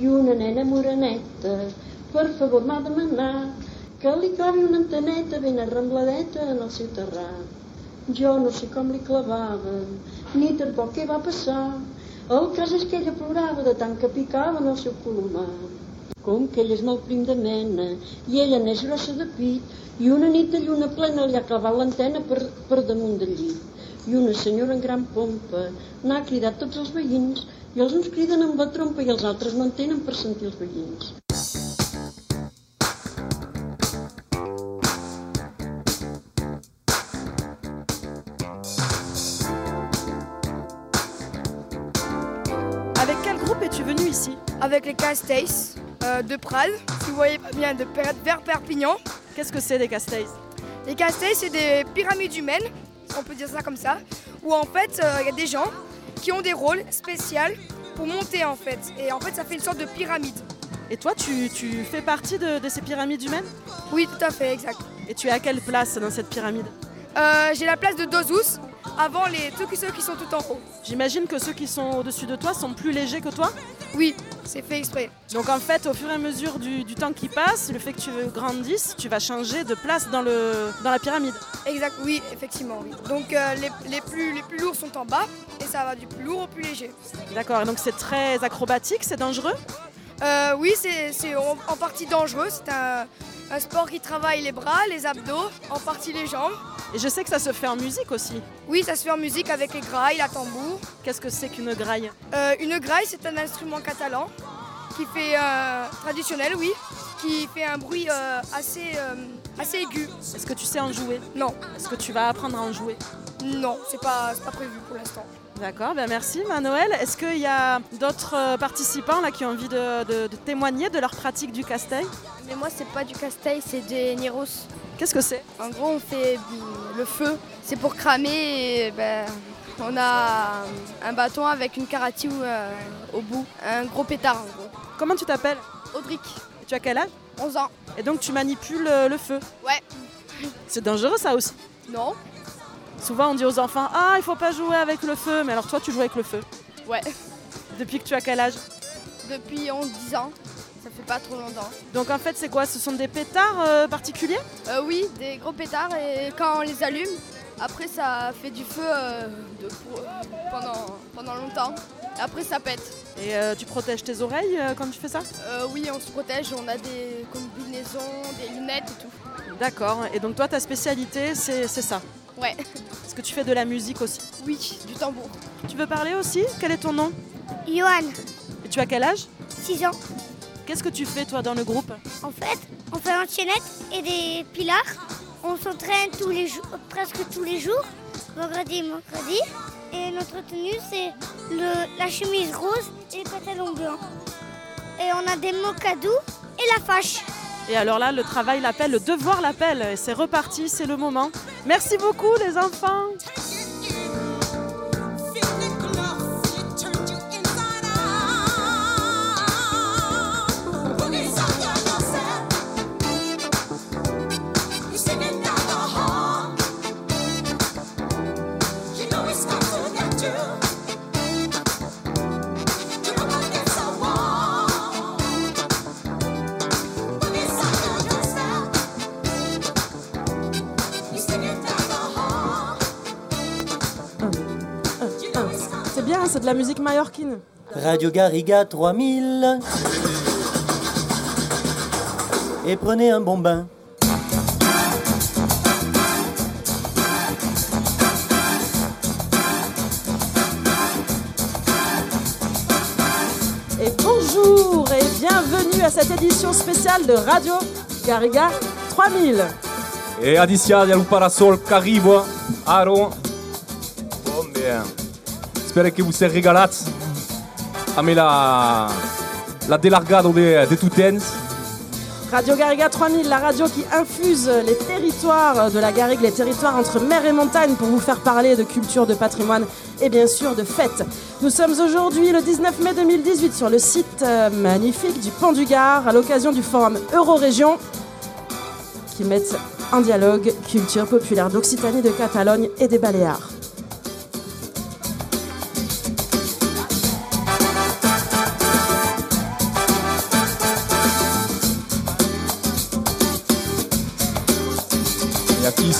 i una nena moreneta, per favor m'ha demanat que li clavi una anteneta ben arrambladeta en el seu terrat. Jo no sé com li clavava, ni tampoc què va passar. El cas és que ella plorava de tant que picava en el seu colomar. Com que ell és molt prim de mena i ella n'és grossa de pit, i una nit de lluna plena li ha clavat l'antena per, per damunt del llit. I una senyora en gran pompa n'ha cridat tots els veïns i els uns criden amb la trompa i els altres no entenen per sentir els veïns. Avec quel groupe es-tu venu ici? Avec les Castays euh, de Prades, si vous voyez pas bien, de Per- vers Perpignan. Qu'est-ce que c'est des Castays? Les Castays, c'est des pyramides humaines, on peut dire ça comme ça, où en fait, euh, il y a des gens qui ont des rôles spéciaux pour monter en fait. Et en fait, ça fait une sorte de pyramide. Et toi, tu, tu fais partie de, de ces pyramides humaines? Oui, tout à fait, exact. Et tu es à quelle place dans cette pyramide? Euh, J'ai la place de Dozus, avant les, tous ceux qui sont tout en haut. J'imagine que ceux qui sont au-dessus de toi sont plus légers que toi Oui, c'est fait exprès. Donc en fait, au fur et à mesure du, du temps qui passe, le fait que tu grandisses, tu vas changer de place dans, le, dans la pyramide. Exact, oui, effectivement, oui. Donc euh, les, les plus, les plus lourds sont en bas, et ça va du plus lourd au plus léger. D'accord, donc c'est très acrobatique, c'est dangereux? Euh, oui, c'est c'est en, en partie dangereux. C'est un, un sport qui travaille les bras, les abdos, en partie les jambes. Et je sais que ça se fait en musique aussi. Oui, ça se fait en musique avec les grailles, la tambour. Qu'est-ce que c'est qu'une graille? Euh, une graille, c'est un instrument catalan qui fait euh, traditionnel, oui, qui fait un bruit euh, assez, assez aigu. Est-ce que tu sais en jouer? Non, Est-ce que tu vas apprendre à en jouer? Non, c'est pas, c'est pas prévu pour l'instant. D'accord, ben merci Manoël. Est-ce qu'il y a d'autres euh, participants là qui ont envie de, de- de témoigner de leur pratique du casse-tête? Mais moi, c'est pas du casse-taille, c'est des Niros. Qu'est-ce que c'est? En gros, on fait mm, le feu. C'est pour cramer et ben, on a un bâton avec une caratie euh, au bout. Un gros pétard, en gros. Comment tu t'appelles? Audric, Et Tu as quel âge? 11 ans. Et donc tu manipules euh, le feu? Ouais. C'est dangereux ça aussi? Non Souvent on dit aux enfants Ah, il faut pas jouer avec le feu. Mais alors toi, tu joues avec le feu. Ouais. Depuis que tu as quel âge? Depuis 11 10 ans. Ça fait pas trop longtemps. Donc en fait, c'est quoi? Ce sont des pétards euh, particuliers? Euh, oui, des gros pétards et quand on les allume, après ça fait du feu euh, de- pendant, pendant longtemps. Et après ça pète. Et euh, tu protèges tes oreilles euh, quand tu fais ça? Oui, on se protège, on a des combinaisons, des lunettes et tout. D'accord. Et donc toi, ta spécialité, c'est ça? Ouais. Est-ce que tu fais de la musique aussi Oui, du tambour. Tu veux parler aussi? Quel est ton nom? Johan, Et tu as quel âge? 6 ans. Qu'est-ce que tu fais toi dans le groupe? En fait, on fait un chaînette et des pilars. On s'entraîne tous les jours, presque tous les jours, vendredi et mercredi. Et notre tenue, c'est le- la chemise rose et le pantalon blanc. Et on a des mocadous et la fâche. Et alors là, le travail l'appelle, le devoir l'appelle. C'est reparti, c'est le moment. Merci beaucoup les enfants. La musique mallorquine. Radio Garriga 3000. Et prenez un bon bain. Et bonjour et bienvenue à cette édition spéciale de Radio Garriga 3000. E adiciare al parasol. Bon, bien. J'espère que vous serez régalats. Avec la, la délargado de, de. Radio Garriga 3000, la radio qui infuse les territoires de la Garrigue, les territoires entre mer et montagne pour vous faire parler de culture, de patrimoine et bien sûr de fêtes. Nous sommes aujourd'hui le 19 mai 2018 sur le site euh, magnifique du Pont du Gard à l'occasion du forum Eurorégion qui met en dialogue culture populaire d'Occitanie, de Catalogne et des Baléares.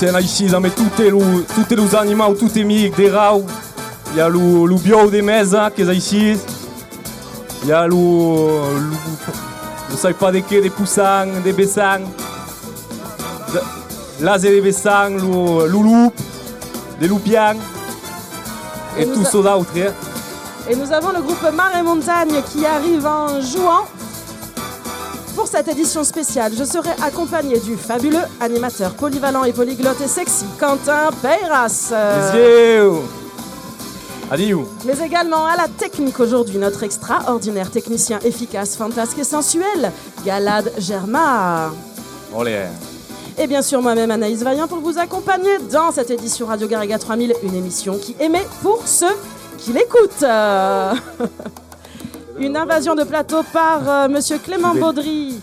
Ici, ici, mais tout est loup, tout est loup animaux, tout est mis, des rats. Il y a le bio des mesas qui est ici. Il y a le, je sais pas des quais, des poussins, des bessans. Là, c'est des bessans, le loup, des loupiens. Et, tout ça d'autre. Et nous avons le groupe Mar et Montagne qui arrive en jouant. Pour cette édition spéciale, je serai accompagné du fabuleux animateur polyvalent et polyglotte et sexy Quentin Peyras. Adieu. Mais également à la technique aujourd'hui, notre extraordinaire technicien efficace, fantasque et sensuel, Galad Germa. Olé. Et bien sûr moi-même Anaïs Vaillant pour vous accompagner dans cette édition Radio Garriga 3000, une émission qui émet pour ceux qui l'écoutent. Une invasion de plateau par euh, Monsieur Clément Baudry,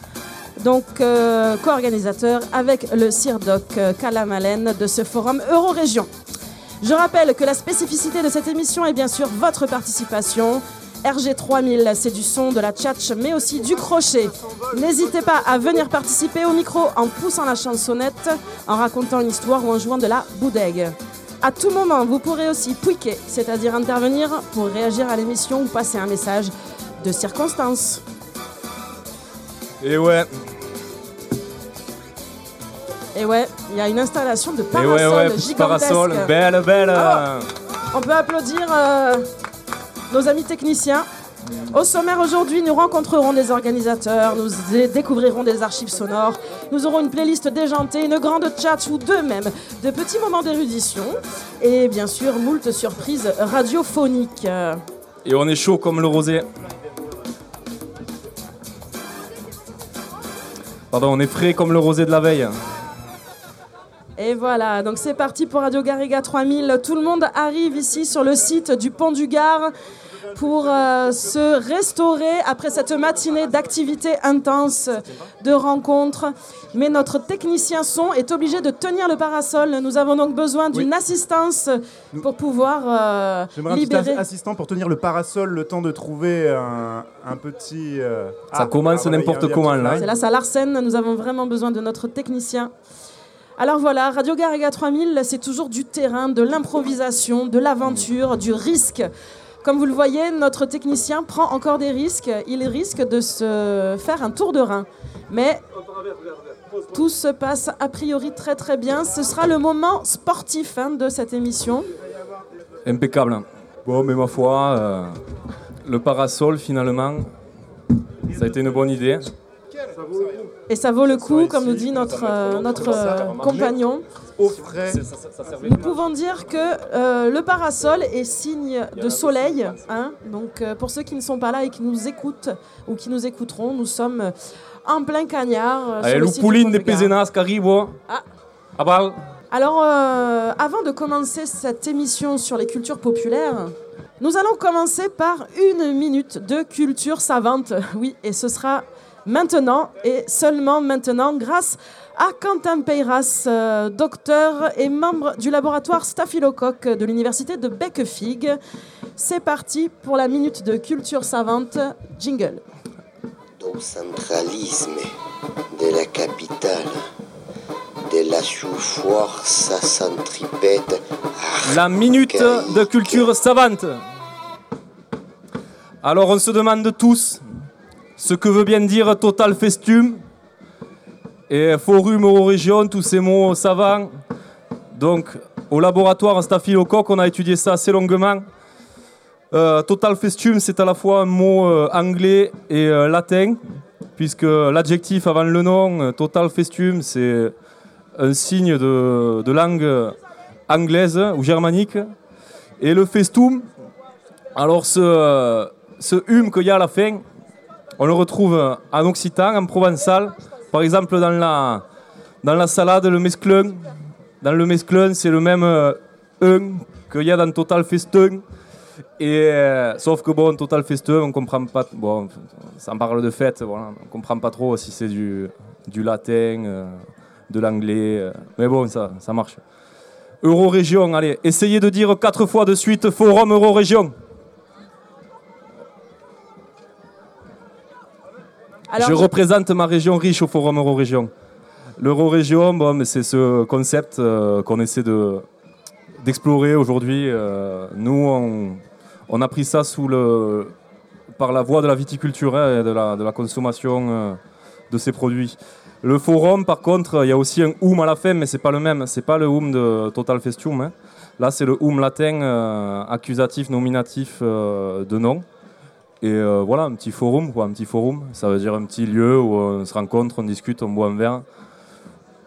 donc euh, co-organisateur avec le CIRDOC euh, Calamalen de ce forum Eurorégion. Je rappelle que la spécificité de cette émission est bien sûr votre participation. RG3000, c'est du son, de la tchatch, mais aussi du crochet. N'hésitez pas à venir participer au micro en poussant la chansonnette, en racontant une histoire ou en jouant de la boudègue. À tout moment, vous pourrez aussi pouiquer, c'est-à-dire intervenir pour réagir à l'émission ou passer un message de circonstances. Et ouais. Et ouais, il y a une installation de parasol ouais, ouais, Parasol, belle, belle. on peut applaudir euh, nos amis techniciens. Au sommaire aujourd'hui, nous rencontrerons des organisateurs, nous découvrirons des archives sonores, nous aurons une playlist déjantée, une grande chat ou deux même, de petits moments d'érudition et bien sûr moult surprises radiophoniques. Et on est chaud comme le rosé. Pardon, on est frais comme le rosé de la veille. Et voilà, donc c'est parti pour Radio Garriga 3000. Tout le monde arrive ici sur le site du Pont du Gard pour euh, se restaurer après cette matinée d'activités intenses, de rencontres. Mais notre technicien son est obligé de tenir le parasol. Nous avons donc besoin d'une assistance pour pouvoir euh, J'aimerais libérer. un assistant pour tenir le parasol le temps de trouver un, petit. Euh, ça ah, commence n'importe comment là. C'est là, ça l'arsène. Nous avons vraiment besoin de notre technicien. Alors voilà, Radio Garriga 3000, c'est toujours du terrain, de l'improvisation, de l'aventure, du risque. Comme vous le voyez, notre technicien prend encore des risques. Il risque de se faire un tour de rein. Mais tout se passe a priori très très bien. Ce sera le moment sportif hein, de cette émission. Impeccable. Bon, mais ma foi, euh, le parasol finalement, ça a été une bonne idée. Et ça vaut le coup, comme nous dit notre, euh, notre euh, compagnon. Nous pouvons dire que euh, le parasol est signe de soleil. Hein. Donc, pour ceux qui ne sont pas là et qui nous écoutent ou qui nous écouteront, nous sommes en plein cagnard. Allez, le pouline des Pézenas qui arrive. Ah. ah Alors, avant de commencer cette émission sur les cultures populaires, nous allons commencer par une minute de culture savante. Oui, et ce sera maintenant et seulement maintenant grâce à Quentin Peyras, euh, docteur et membre du laboratoire Staphylocoque de l'université de Beckefig. C'est parti pour la minute de culture savante. Jingle. Au centralisme de la capitale, de la sous-force centripète. La minute de culture savante. Alors on se demande tous ce que veut bien dire Total Festum et Forum Eurorégion, tous ces mots savants. Donc, au laboratoire Staphylocoque, on a étudié ça assez longuement. Euh, total Festum, c'est à la fois un mot euh, anglais et euh, latin, puisque l'adjectif avant le nom, Total Festum, c'est un signe de, de, langue anglaise ou germanique. Et le festum, alors ce, ce hum qu'il y a à la fin, on le retrouve en occitan, en provençal. Par exemple, dans la, dans la salade, le mesclun. Dans le mesclun, c'est le même euh, un qu'il y a dans Total Festin. Et, euh, sauf que bon, Total Festin, on comprend pas. Bon, ça en parle de fête, voilà, on comprend pas trop si c'est du, du latin, euh, de l'anglais. mais bon, ça, ça marche. Eurorégion, allez, essayez de dire quatre fois de suite Forum Eurorégion. Je représente ma région riche au Forum Eurorégion. L'Eurorégion, bon, c'est ce concept euh, qu'on essaie de, d'explorer aujourd'hui. Euh, nous, on, on a pris ça sous le, par la voie de la viticulture hein, et de la, de la consommation euh, de ces produits. Le forum, par contre, il y a aussi un oum à la fin, mais c'est pas le même. C'est pas le oum de Total Festium. hein. Là, c'est le oum latin accusatif, nominatif de nom. Et euh, voilà, un petit forum, quoi, un petit forum. Ça veut dire un petit lieu où on se rencontre, on discute, on boit un verre,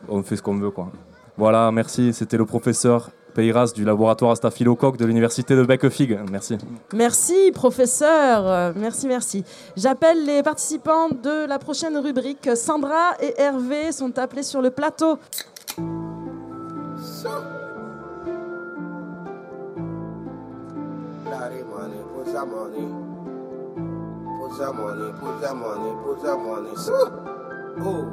on fait ce qu'on veut, quoi. Voilà, merci. C'était le professeur Peyras du laboratoire Staphylocoque de l'université de Bec-Fig. Merci. Merci, professeur. Merci, merci. J'appelle les participants de la prochaine rubrique. Sandra et Hervé sont appelés sur le plateau. Daddy some money. Put money, put some money, oh,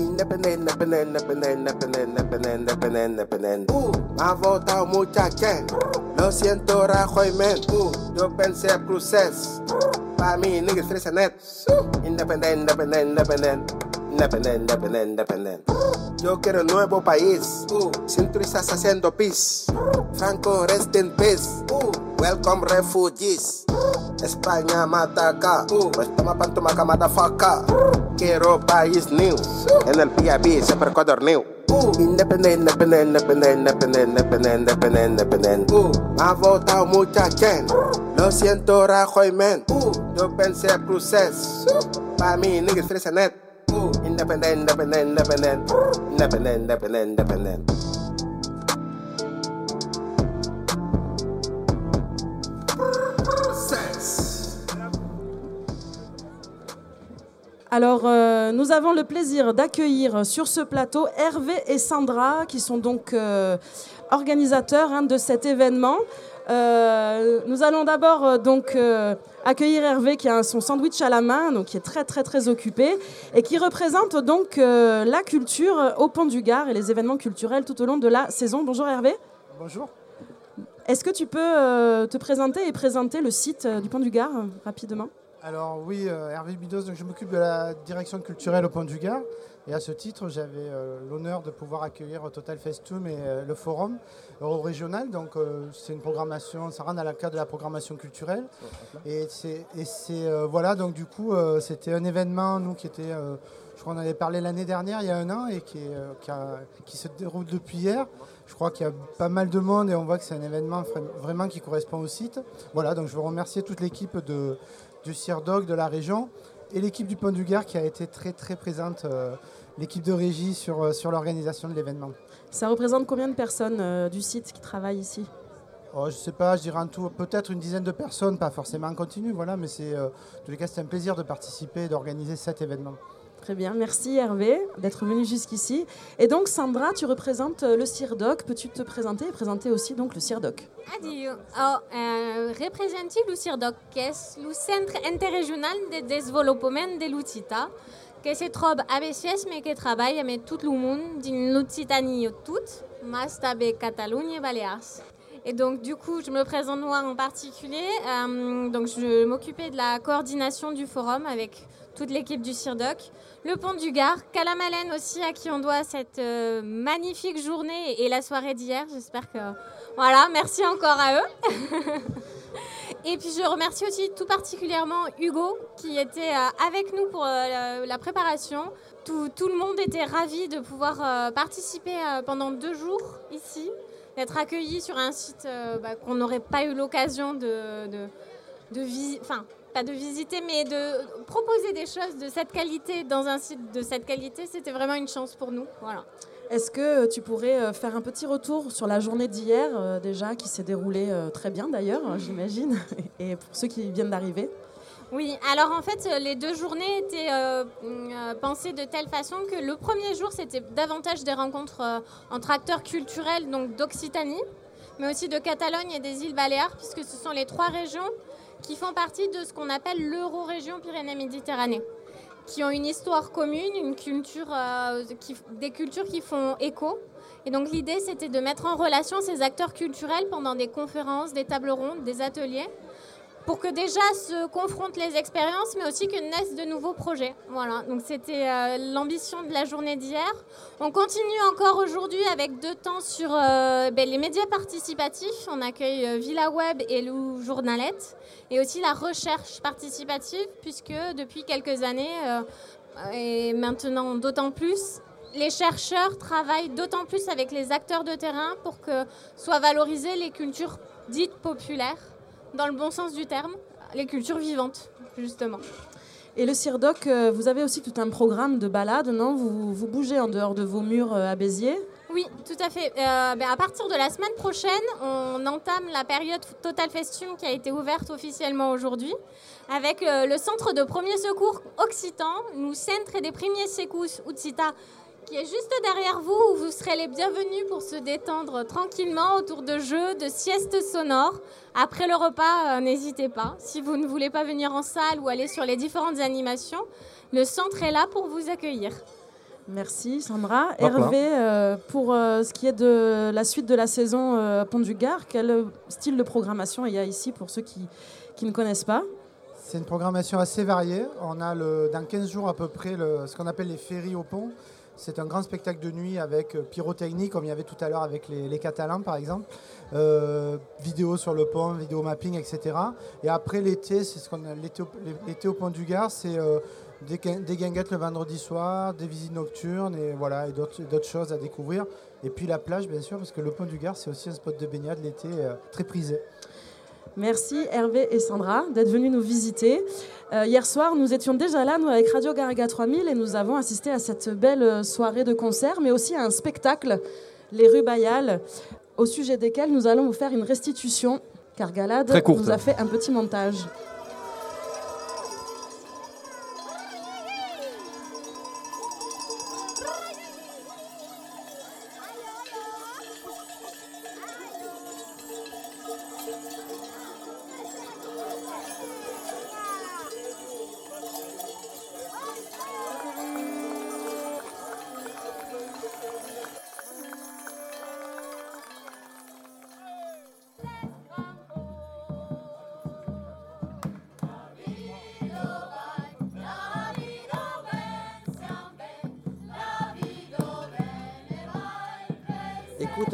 independent, independent, independent, independent, independent, independent. Uh, me ha votado mucha. Lo siento, Rajoy, man. Uh, yo pensé cruces. Pa' mí, niggas, fresa net. Independent, independent, independent. Independent, independent, independent. Yo quiero un nuevo país. Uh, siento estás haciendo peace. Franco, rest in peace. Uh, welcome refugees. España mata acá. Uh, pues toma pan, toma acá, motherfucker. Quiero país new. En el PIB siempre codorneo. Uh, independent, independent, independent, independent, independent, independent, independent. Uh, me ha votado mucha gente. Lo siento, Rajoy, man. Uh, yo pensé cruces. Pa' mí, niggas, fresa net. Uh, independent, independent, independent. Independent, independent, Alors, euh, nous avons le plaisir d'accueillir sur ce plateau Hervé et Sandra, qui sont donc euh, organisateurs hein, de cet événement. Euh, nous allons d'abord donc accueillir Hervé qui a son sandwich à la main, donc qui est très très très occupé et qui représente donc la culture au Pont du Gard et les événements culturels tout au long de la saison. Bonjour Hervé. Bonjour. Est-ce que tu peux te présenter et présenter le site du Pont du Gard rapidement? Alors oui, euh, Hervé Bidos, donc je m'occupe de la direction culturelle au Pont du Gard. Et à ce titre, j'avais euh, l'honneur de pouvoir accueillir Total Festum et euh, le forum euro-régional. Donc c'est une programmation, ça rentre dans le cadre de la programmation culturelle. Et c'est, voilà, donc du coup, c'était un événement, nous, qui était, je crois qu'on en avait parlé l'année dernière, il y a un an, et qui, est, qui, a- qui se déroule depuis hier. Je crois qu'il y a pas mal de monde et on voit que c'est un événement vra- vraiment qui correspond au site. Voilà, donc je veux remercier toute l'équipe de, du CIRDOC de la région et l'équipe du Pont du Gard qui a été très très présente, euh, l'équipe de régie sur, euh, sur l'organisation de l'événement. Ça représente combien de personnes euh, du site qui travaillent ici? Oh, je sais pas, je dirais en tout peut-être une dizaine de personnes, pas forcément en continu, voilà, mais c'est, euh, en tous les cas, c'est un plaisir de participer et d'organiser cet événement. Très bien, merci Hervé d'être venu jusqu'ici. Et donc Sandra, tu représentes euh, le CIRDOC. Peux-tu te présenter et présenter aussi donc le CIRDOC Adio. Oh, uh, representi lo CIRDOC, que és el Centre Interregional de Desenvolupament de l'Occità, que se troba a Bessiès, mais que treballa amb tot el món, dins l'Occitanie tot, mas també Catalunya i Balears. Et donc, du coup, je me présente moi en particulier. Euh, donc, je m'occupais de la coordination du forum avec toute l'équipe du CIRDOC. Le Pont du Gard, Calamalen aussi, à qui on doit cette euh, magnifique journée et la soirée d'hier. J'espère que. Voilà, merci encore à eux. Et puis je remercie aussi tout particulièrement Hugo qui était euh, avec nous pour euh, la, préparation. Tout, le monde était ravi de pouvoir participer pendant deux jours ici, d'être accueilli sur un site bah, qu'on n'aurait pas eu l'occasion de, de, de vi- enfin pas de visiter, mais de proposer des choses de cette qualité dans un site de cette qualité. C'était vraiment une chance pour nous. Voilà. Est-ce que tu pourrais euh, faire un petit retour sur la journée d'hier euh, déjà, qui s'est déroulée euh, très bien d'ailleurs, euh, j'imagine, et pour ceux qui viennent d'arriver? Oui, alors en fait, euh, les deux journées étaient euh, euh, pensées de telle façon que le premier jour, c'était davantage des rencontres euh, entre acteurs culturels, donc d'Occitanie, mais aussi de Catalogne et des îles Baléares, puisque ce sont les trois régions qui font partie de ce qu'on appelle l'euro-région Pyrénées-Méditerranée, qui ont une histoire commune, une culture, euh, des cultures qui font écho. Et donc l'idée, c'était de mettre en relation ces acteurs culturels pendant des conférences, des tables rondes, des ateliers, pour que déjà se confrontent les expériences, mais aussi que naissent de nouveaux projets. Voilà, donc c'était euh, l'ambition de la journée d'hier. On continue encore aujourd'hui avec deux temps sur euh, ben, les médias participatifs. On accueille euh, Villa Web et Lou Journalette, et aussi la recherche participative, puisque depuis quelques années, et maintenant d'autant plus, les chercheurs travaillent d'autant plus avec les acteurs de terrain pour que soient valorisées les cultures dites populaires dans le bon sens du terme, les cultures vivantes, justement. Et le CIRDOC, euh, vous avez aussi tout un programme de balade, non? Vous, vous bougez en dehors de vos murs euh, à Béziers? Oui, tout à fait. Euh, ben, à partir de la semaine prochaine, on entame la période Total Festum qui a été ouverte officiellement aujourd'hui, avec le centre de premier secours occitan, nous centre des premiers secours Utsita qui est juste derrière vous, où vous serez les bienvenus pour se détendre tranquillement autour de jeux, de siestes sonores. Après le repas, euh, n'hésitez pas. Si vous ne voulez pas venir en salle ou aller sur les différentes animations, le centre est là pour vous accueillir. Merci Sandra. Hervé, euh, pour euh, ce qui est de la suite de la saison Pont du Gard, quel style de programmation il y a ici pour ceux qui, qui ne connaissent pas? C'est une programmation assez variée. On a le, dans 15 jours à peu près le, ce qu'on appelle les ferries au pont. C'est un grand spectacle de nuit avec euh, pyrotechnie, comme il y avait tout à l'heure avec les, Catalans, par exemple. Euh, vidéo sur le pont, vidéo mapping, etc. Et après l'été, c'est ce qu'on l'été au, pont du Gard, c'est euh, des, guinguettes le vendredi soir, des visites nocturnes et voilà et d'autres choses à découvrir. Et puis la plage, bien sûr, parce que le pont du Gard, c'est aussi un spot de baignade l'été très prisé. Merci Hervé et Sandra d'être venus nous visiter. Euh, hier soir, nous étions déjà là, nous, avec Radio Gariga 3000, et nous avons assisté à cette belle euh, soirée de concert, mais aussi à un spectacle, Les Rues Bayal, au sujet desquels nous allons vous faire une restitution, car Galade nous a fait un petit montage.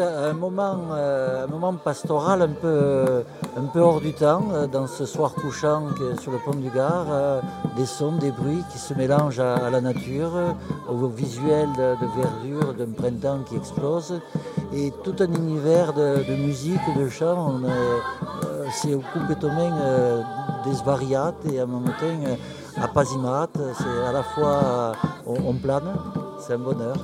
Un moment, euh, un moment pastoral un peu, un peu hors du temps, euh, dans ce soir couchant sur le pont du Gard, euh, des sons, des bruits qui se mélangent à, la nature, au visuel de, verdure d'un printemps qui explose, et tout un univers de, musique, de chant. c'est complètement des variates et en même temps à Pasimat, c'est à la fois on plane, c'est un bonheur.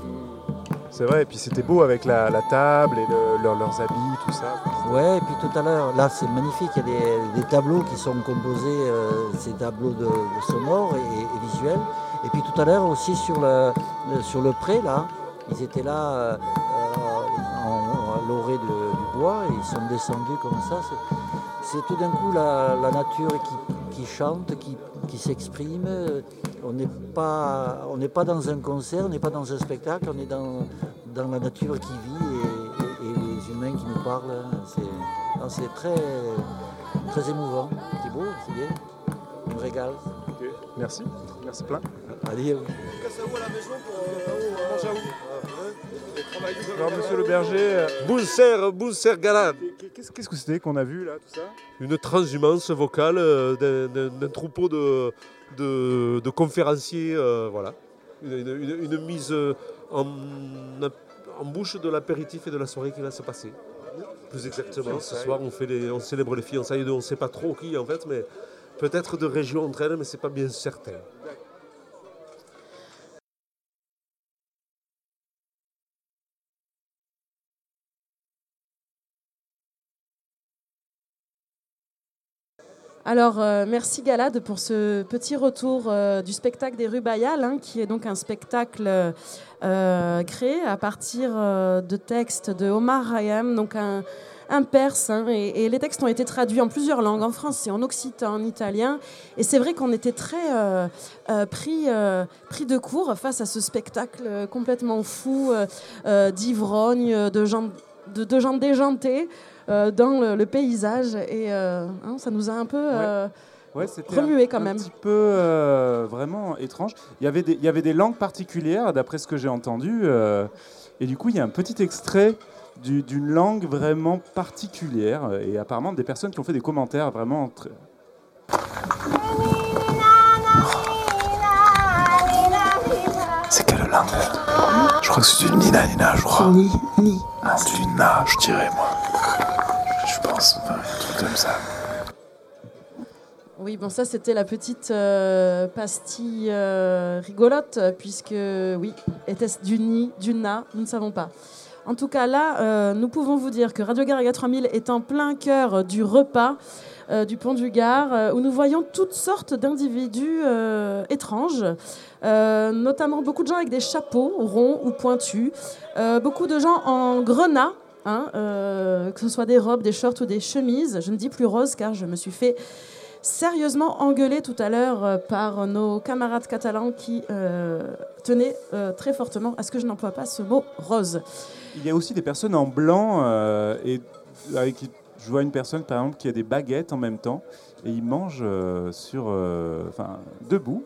C'est vrai, et puis c'était beau avec la, table et leurs habits, tout ça. Ouais, et puis tout à l'heure, là c'est magnifique, il y a des, tableaux qui sont composés, euh, ces tableaux de, sonores et, visuels. Et puis tout à l'heure aussi sur le, sur le pré, là, ils étaient là euh, en, l'orée du bois et ils sont descendus comme ça. C'est tout d'un coup la, nature qui, chante, qui, qui s'exprime on n'est pas, pas dans un concert, on n'est pas dans un spectacle, on est dans, dans la nature qui vit et, les humains qui nous parlent. C'est très, très émouvant. C'est beau, c'est bien. On me régale. Merci, merci plein. Allez. Alors, monsieur le berger. Bonsoir, bonsoir galade. Qu'est-ce que c'était qu'on a vu là, tout ça? Une transhumance vocale euh, d'un troupeau de, de, conférenciers, euh, voilà. Une, mise en, bouche de l'apéritif et de la soirée qui va se passer. Plus exactement, ce soir on, fait les, on célèbre les fiançailles de on ne sait pas trop qui en fait, mais peut-être de régions entre elles, mais c'est pas bien certain. Alors, euh, merci Galade pour ce petit retour euh, du spectacle des rues Bayal, hein, qui est donc un spectacle euh, créé à partir de textes de Omar Hayam, donc un, perse. Hein, et, les textes ont été traduits en plusieurs langues, en français, en occitan, en italien. Et c'est vrai qu'on était très pris, pris de court face à ce spectacle complètement fou d'ivrogne, de gens, de gens déjantés. Euh, dans le, le paysage et euh, hein, ça nous a un peu euh, Ouais, c'était remué un- quand un même. petit peu euh, vraiment étrange. Il y, avait des, il y avait des langues particulières, d'après ce que j'ai entendu. euh, et du coup, il y a un petit extrait du- d'une langue vraiment particulière. Et apparemment, des personnes qui ont fait des commentaires vraiment très, C'est quelle langue Je crois que c'est du Nina Nina, je crois. Ni, ni. Non, du Na, je dirais, moi. Oui, bon, ça c'était la petite euh, pastille euh, rigolote, puisque, oui, était-ce du ni, du na, nous ne savons pas. En tout cas, là, euh, nous pouvons vous dire que Radio Garriga 3000 est en plein cœur du repas du Pont du Gard, où nous voyons toutes sortes d'individus étranges, notamment beaucoup de gens avec des chapeaux ronds ou pointus, beaucoup de gens en grenat, hein, euh, que ce soit des robes, des shorts ou des chemises. Je ne dis plus rose car je me suis fait sérieusement engueulé tout à l'heure euh, par nos camarades catalans qui euh, tenaient euh, très fortement à ce que je n'emploie pas ce mot rose. Il y a aussi des personnes en blanc et avec je vois une personne par exemple qui a des baguettes en même temps et il mange sur enfin debout.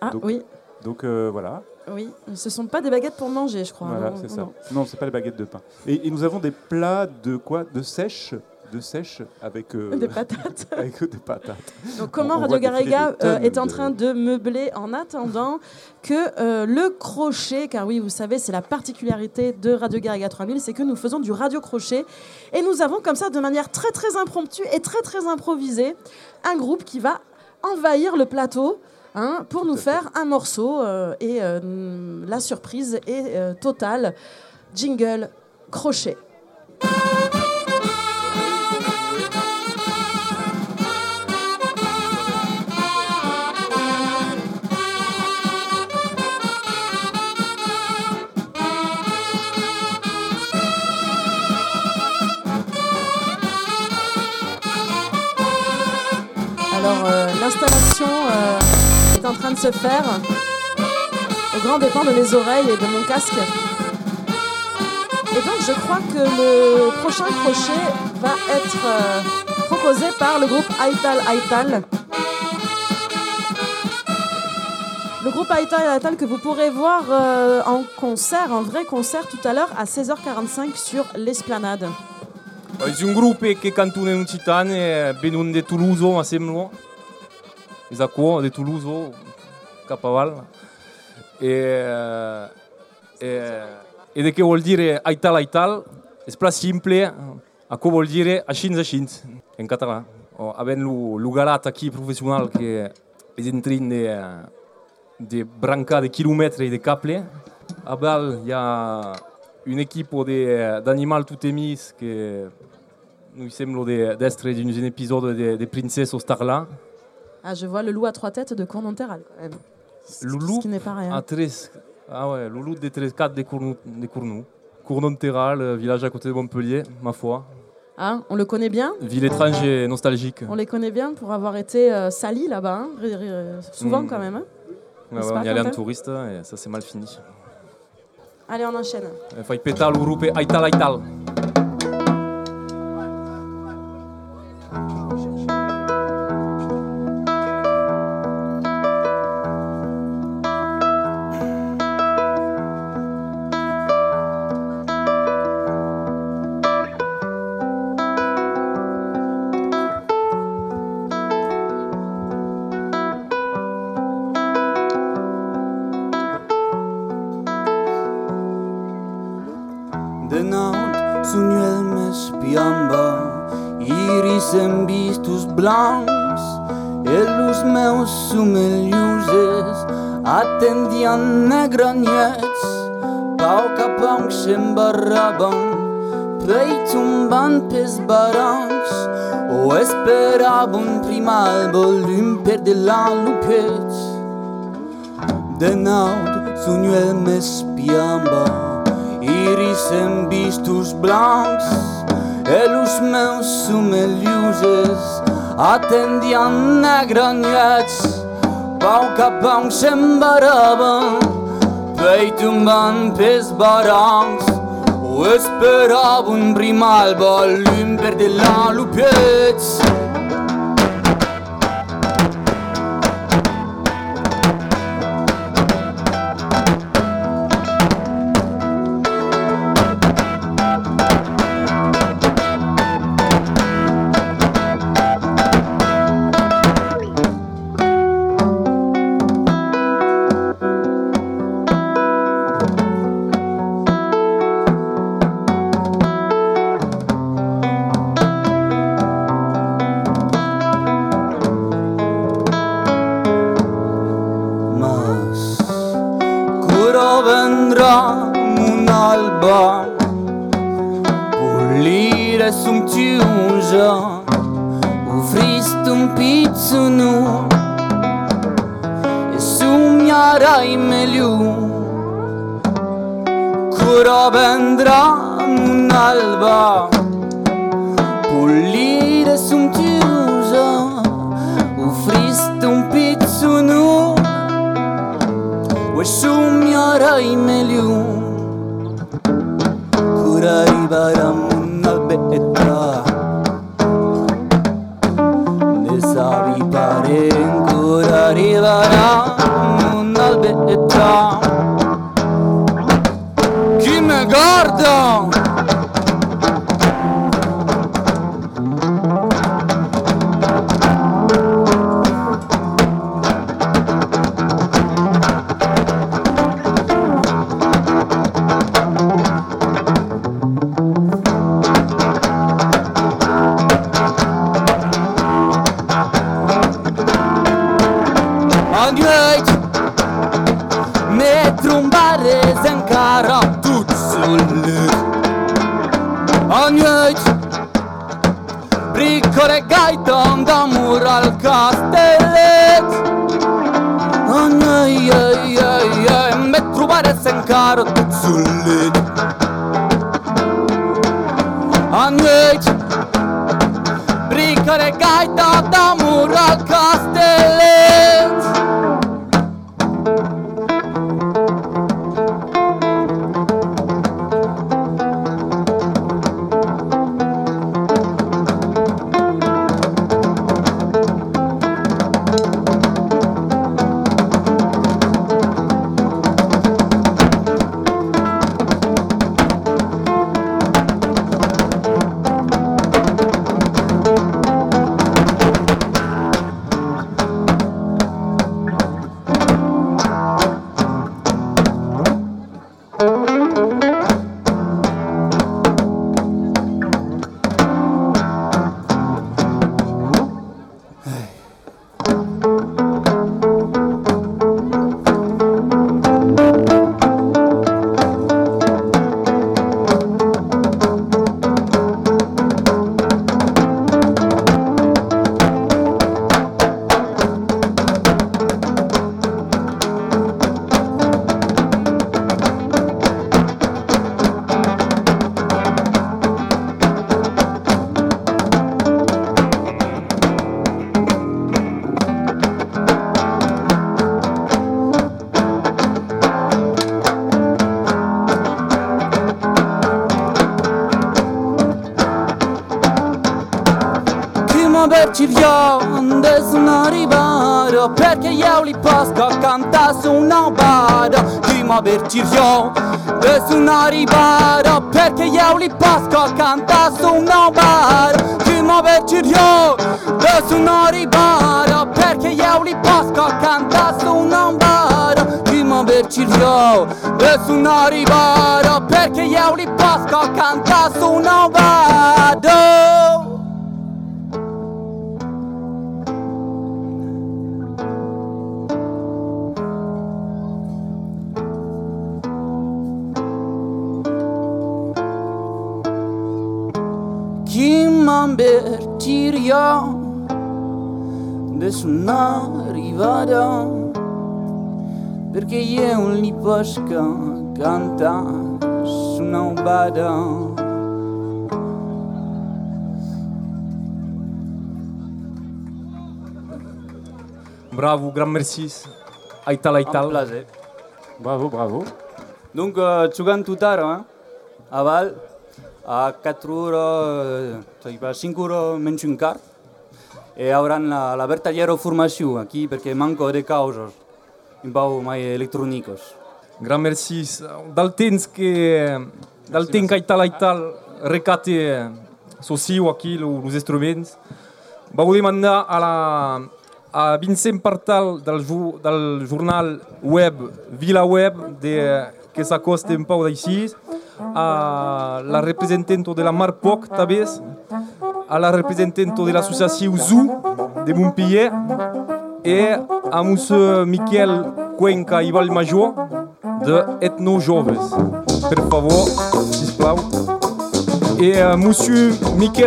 Ah Donc- oui, Donc voilà. Oui, ce sont pas des baguettes pour manger, je crois. Voilà, non, c'est ça. non. Pas les baguettes de pain. Et, et nous avons des plats de quoi? De sèche de sèche avec euh, Des patates. avec des patates. Donc comment On- on Radio Garriga euh, est en de- train de meubler en attendant que euh, le crochet, car oui, vous savez, c'est la particularité de Radio Garriga 3000, c'est que nous faisons du radio crochet et nous avons comme ça, de manière très très impromptue et très très improvisée, un groupe qui va envahir le plateau. Hein, pour nous faire un morceau euh, et euh, la surprise est euh, totale. Jingle crochet. Alors l'installation est en train de se faire au grand dépend de mes oreilles et de mon casque. Et donc je crois que le prochain crochet va être euh, proposé par le groupe Aital Aital. Le groupe Aital Aital que vous pourrez voir euh, en concert, en vrai concert tout à l'heure à 16h45 sur l'esplanade. C'est un groupe che cantano in città, venuto de Toulouse, sembra. Esatto, de Toulouse, Capaval. E, eh, e, ed che vuol dire aital aital, è proprio semplice, a cosa vuol dire ascins ascins, in catalano. Oh, avendo l'ugarat qui professionnel che è in train de, de brancar des kilomètres de câbles, à Bâle, il y a une équipe de- d'animal tout émis che nous semble de- d'être dans un épisode de, de Princesse au Starla. Ah, je vois le loup à trois têtes de Cournonterral quand même. Loulou Ce qui n'est pas rien. à 13, ah ouais, Loulou de 13 4 de Cournou, de Cournou. Cournon-Terral, euh, village à côté de Montpellier, ma foi. Ah, on le connaît bien Ville étrange et nostalgique. On les connaît bien pour avoir été euh, salis là-bas, hein, ré- souvent Mm. quand même. hein. Ouais, on y allait en touriste et ça c'est mal fini. Allez, on enchaîne. Il faut péter le groupe Aital Aital. imbarrabam Plei tumban pes barancs O esperabum prima albolum per de la lupet De naud sunuel me spiamba Iris em bistus blancs. Elus meus sumeliuses Atendiam negra nuets. Pau capam sembarabam Beitungen bis Barans O esperavo un prim alba de la lupezza da sunambara Ti ma vergirò de sunaribara Perché io li pasco canta sunambara Ti ma vergirò de sunaribara Perché io li pasco canta sunambara Ti ma vergirò de sunaribara Perché io li pasco canta sunambara non Perché io li posso cantare su una bada Bravo, grand merci. Aital, aital. Un plaisir. Bravo, bravo. Donc, euh, tu gagnes tout à l'heure, hein a Val, a 4 euros, a 5 euros menys un quart. E hauran la, la vertallero formació aquí perquè manco de causes, un pau mai electrònicos. Gran merci. Dal temps que dal temps que tal e tal recate socio aqui os instrumentos, vau demandar a la a Vincent Partal del, del jornal web Vila Web de, que s'acosta un pau d'així, a la representant de la Marpoc també, a la representant de l'associació ZU de Montpellier e a monsieur Miquel Cuenca i Valmajor de Etno Joves. Per favor, sisplau. E uh, monsieur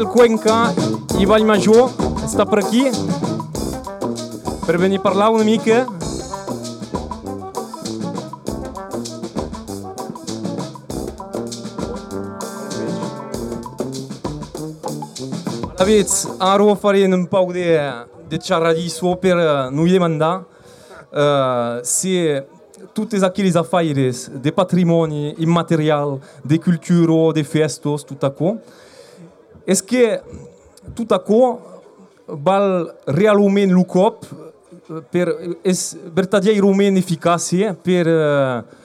Cuenca i Valmajor està per aquí per venir a parlar una mica. Aveți, aro farem un pau de, de uh, nu demandar uh, se totes aqueles afaires de patrimoni imaterial, de cultura, de festos, tot això, és que tot això val realment el cop per es verdadeiramente eficace per uh,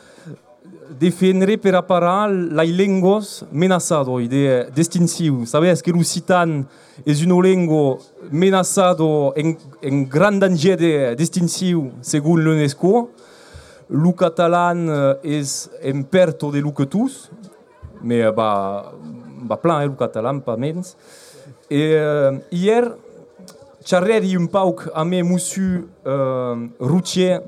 definir per apparar las llengües menaçades de distinció. Sabeu que l'Occitan és una llengua menaçada en, en gran danger de distinció, segons l'UNESCO. El català és eh, en perto de lo que tous, mais eh, va, va plan eh, el català, pas menys. Et, eh, hier, xerrer un pauc amb el monsieur eh, Routier,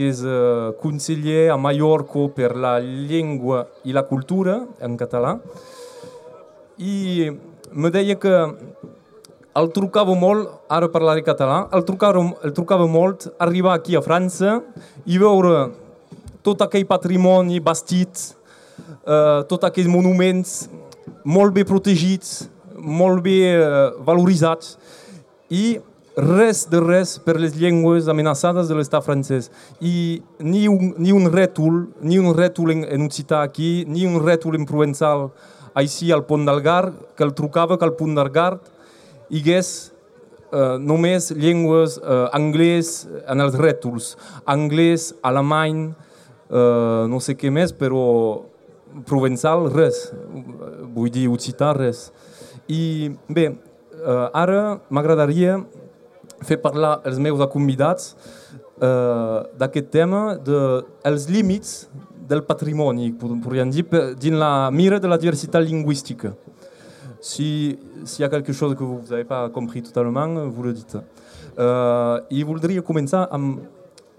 que és uh, conseller a Mallorca per la llengua i la cultura en català, i me deia que el trucava molt, ara parlaré català, el trucava, el trucava molt arribar aquí a França i veure tot aquell patrimoni bastit, uh, tots aquells monuments molt bé protegits, molt bé uh, valoritzats, i res de res per les llengües amenaçades de l'estat francès. I ni un, ni un rètol, ni un rètol en, en occità aquí, ni un rètol en provençal així al pont del Gard, que el trucava que al pont hi hagués uh, només llengües uh, anglès en els rètols. Anglès, alemany, uh, no sé què més, però provençal, res. Vull dir, occità, res. I bé, uh, ara m'agradaria fer parlar els meus convidats uh, d'aquest tema dels de, límits del patrimoni, podríem dir, dins la mira de la diversitat lingüística. Si, si hi ha quelque chose que vous n'avez pas compris totalement, vous le dites. Uh, I voldria començar amb,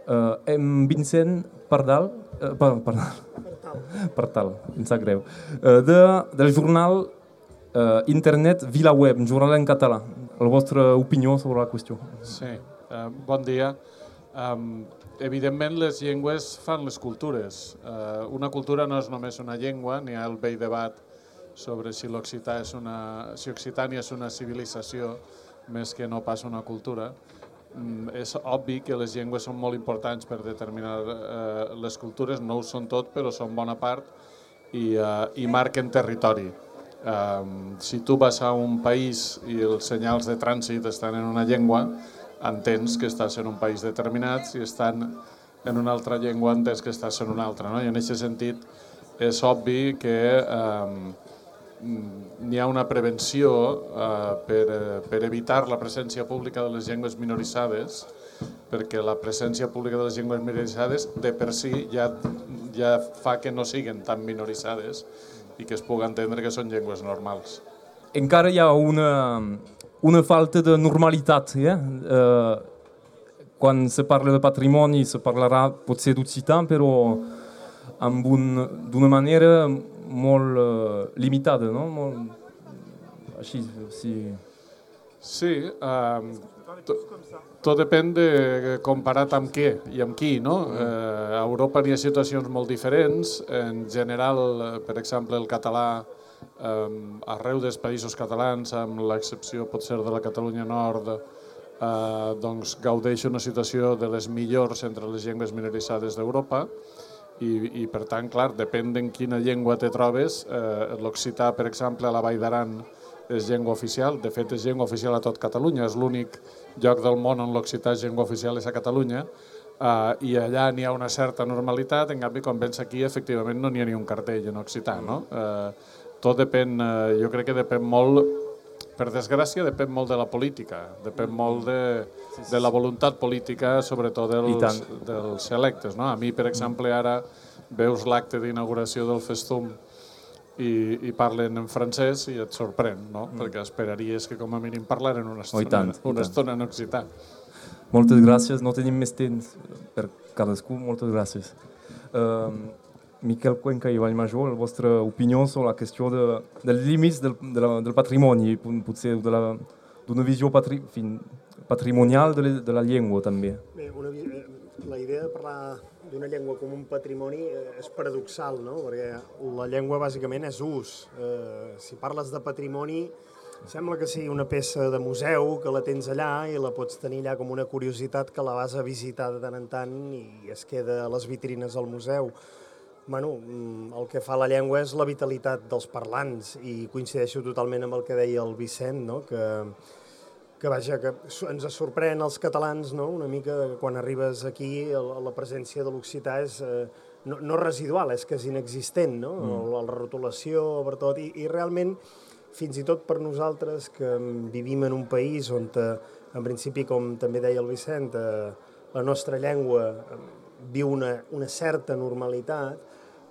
uh, amb Vincent Pardal, uh, Pardal, Partal, em sap greu, uh, de, del jornal uh, internet VilaWeb, un jornal en català. La vostra opinió sobre la qüestió. Sí, uh, bon dia. Um, evidentment, les llengües fan les cultures. Uh, una cultura no és només una llengua, n'hi ha el vell debat sobre si l'occità és una, si Occitània és una civilització més que no pas una cultura. Mm, és obvi que les llengües són molt importants per determinar uh, les cultures, no ho són tot, però són bona part i, uh, i marquen territori. Um, si tu vas a un país i els senyals de trànsit estan en una llengua, entens que estàs en un país determinat, si estan en una altra llengua entens que estàs en una altra. No? I en aquest sentit és obvi que um, n'hi ha una prevenció uh, per, per evitar la presència pública de les llengües minoritzades, perquè la presència pública de les llengües minoritzades de per si ja, ja fa que no siguin tan minoritzades i que es pugui entendre que són llengües normals. Encara hi ha una, una falta de normalitat. Eh? Uh, quan se parla de patrimoni se parlarà potser d'occità, però amb un, d'una manera molt uh, limitada, no? Molt, així, sí. Sí, uh, tot depèn de comparat amb què i amb qui. No? Mm. Eh, a Europa hi ha situacions molt diferents. En general, per exemple, el català eh, arreu dels països catalans, amb l'excepció potser de la Catalunya Nord, eh, doncs gaudeix una situació de les millors entre les llengües minoritzades d'Europa I, i per tant, clar, depèn en quina llengua te trobes. Eh, L'occità, per exemple, a la Vall d'Aran és llengua oficial, de fet és llengua oficial a tot Catalunya, és l'únic lloc del món on l'occità és llengua oficial és a Catalunya, uh, i allà n'hi ha una certa normalitat, en canvi quan vens aquí efectivament no n'hi ha ni un cartell en occità. No? Uh, tot depèn, uh, jo crec que depèn molt, per desgràcia, depèn molt de la política, depèn molt de, de la voluntat política, sobretot dels, dels electes. No? A mi, per exemple, ara veus l'acte d'inauguració del Festum i, i parlen en francès i et sorprèn, no? Mm. perquè esperaries que com a mínim parlaren una estona, Oh, tant, una tant. estona en occità. Moltes gràcies, no tenim més temps per cadascú, moltes gràcies. Uh, Miquel Cuenca i Vallmajor, la vostra opinió sobre la qüestió de, dels límits del, de la, del patrimoni, pot- potser de la- d'una visió patri, fin, patrimonial de, la- de la llengua també. Bé, una, eh, la idea de parlar d'una llengua com un patrimoni eh, és paradoxal, no? perquè la llengua bàsicament és ús. Eh, si parles de patrimoni, sembla que sigui una peça de museu que la tens allà i la pots tenir allà com una curiositat que la vas a visitar de tant en tant i es queda a les vitrines al museu. Bueno, mm, el que fa la llengua és la vitalitat dels parlants i coincideixo totalment amb el que deia el Vicent, no? que, que vaja, que ens sorprèn als catalans no? una mica quan arribes aquí la presència de l'occità és eh, no, no residual, és que és inexistent, no? Mm. La, la rotulació per tot, i, i realment fins i tot per nosaltres que vivim en un país on eh, en principi, com també deia el Vicent, eh, la nostra llengua eh, viu una, una certa normalitat,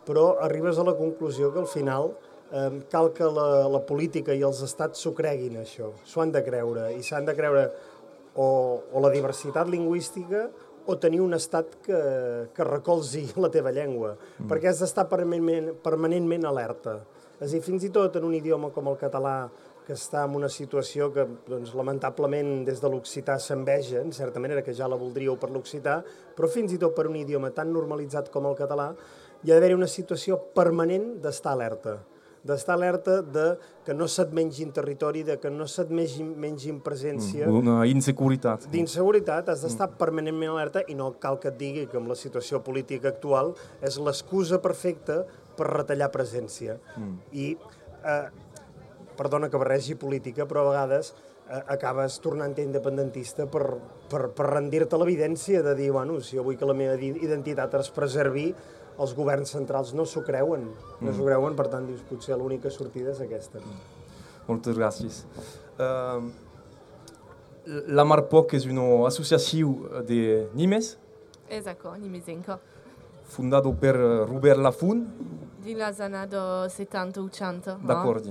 però arribes a la conclusió que al final eh, cal que la, la política i els estats s'ho creguin, això. S'ho han de creure, i s'han de creure o, o la diversitat lingüística o tenir un estat que, que recolzi la teva llengua, mm. perquè has d'estar permanentment, permanentment alerta. És a dir, fins i tot en un idioma com el català, que està en una situació que, doncs, lamentablement, des de l'occità s'enveja, en certa manera, que ja la voldríeu per l'occità, però fins i tot per un idioma tan normalitzat com el català, hi ha d'haver una situació permanent d'estar alerta d'estar alerta de que no se't mengin territori, de que no se't mengin, mengin presència, Mm, Una insecuritat. D'inseguretat has d'estar permanentment alerta i no cal que et digui que amb la situació política actual és l'excusa perfecta per retallar presència. Mm. I, eh, perdona que barregi política, però a vegades eh, acabes tornant-te independentista per, per, per rendir-te l'evidència de dir, bueno, si jo vull que la meva identitat es preservi, els governs centrals no s'ho creuen, no Mm. s'ho creuen, per tant, dius, potser l'única sortida és aquesta. Moltes gràcies. Uh, la Marpoc és una associació de Nimes, Exacte, nimezenca. fundada per eh, Robert Lafun, Din la zona de 70-80. d'acord.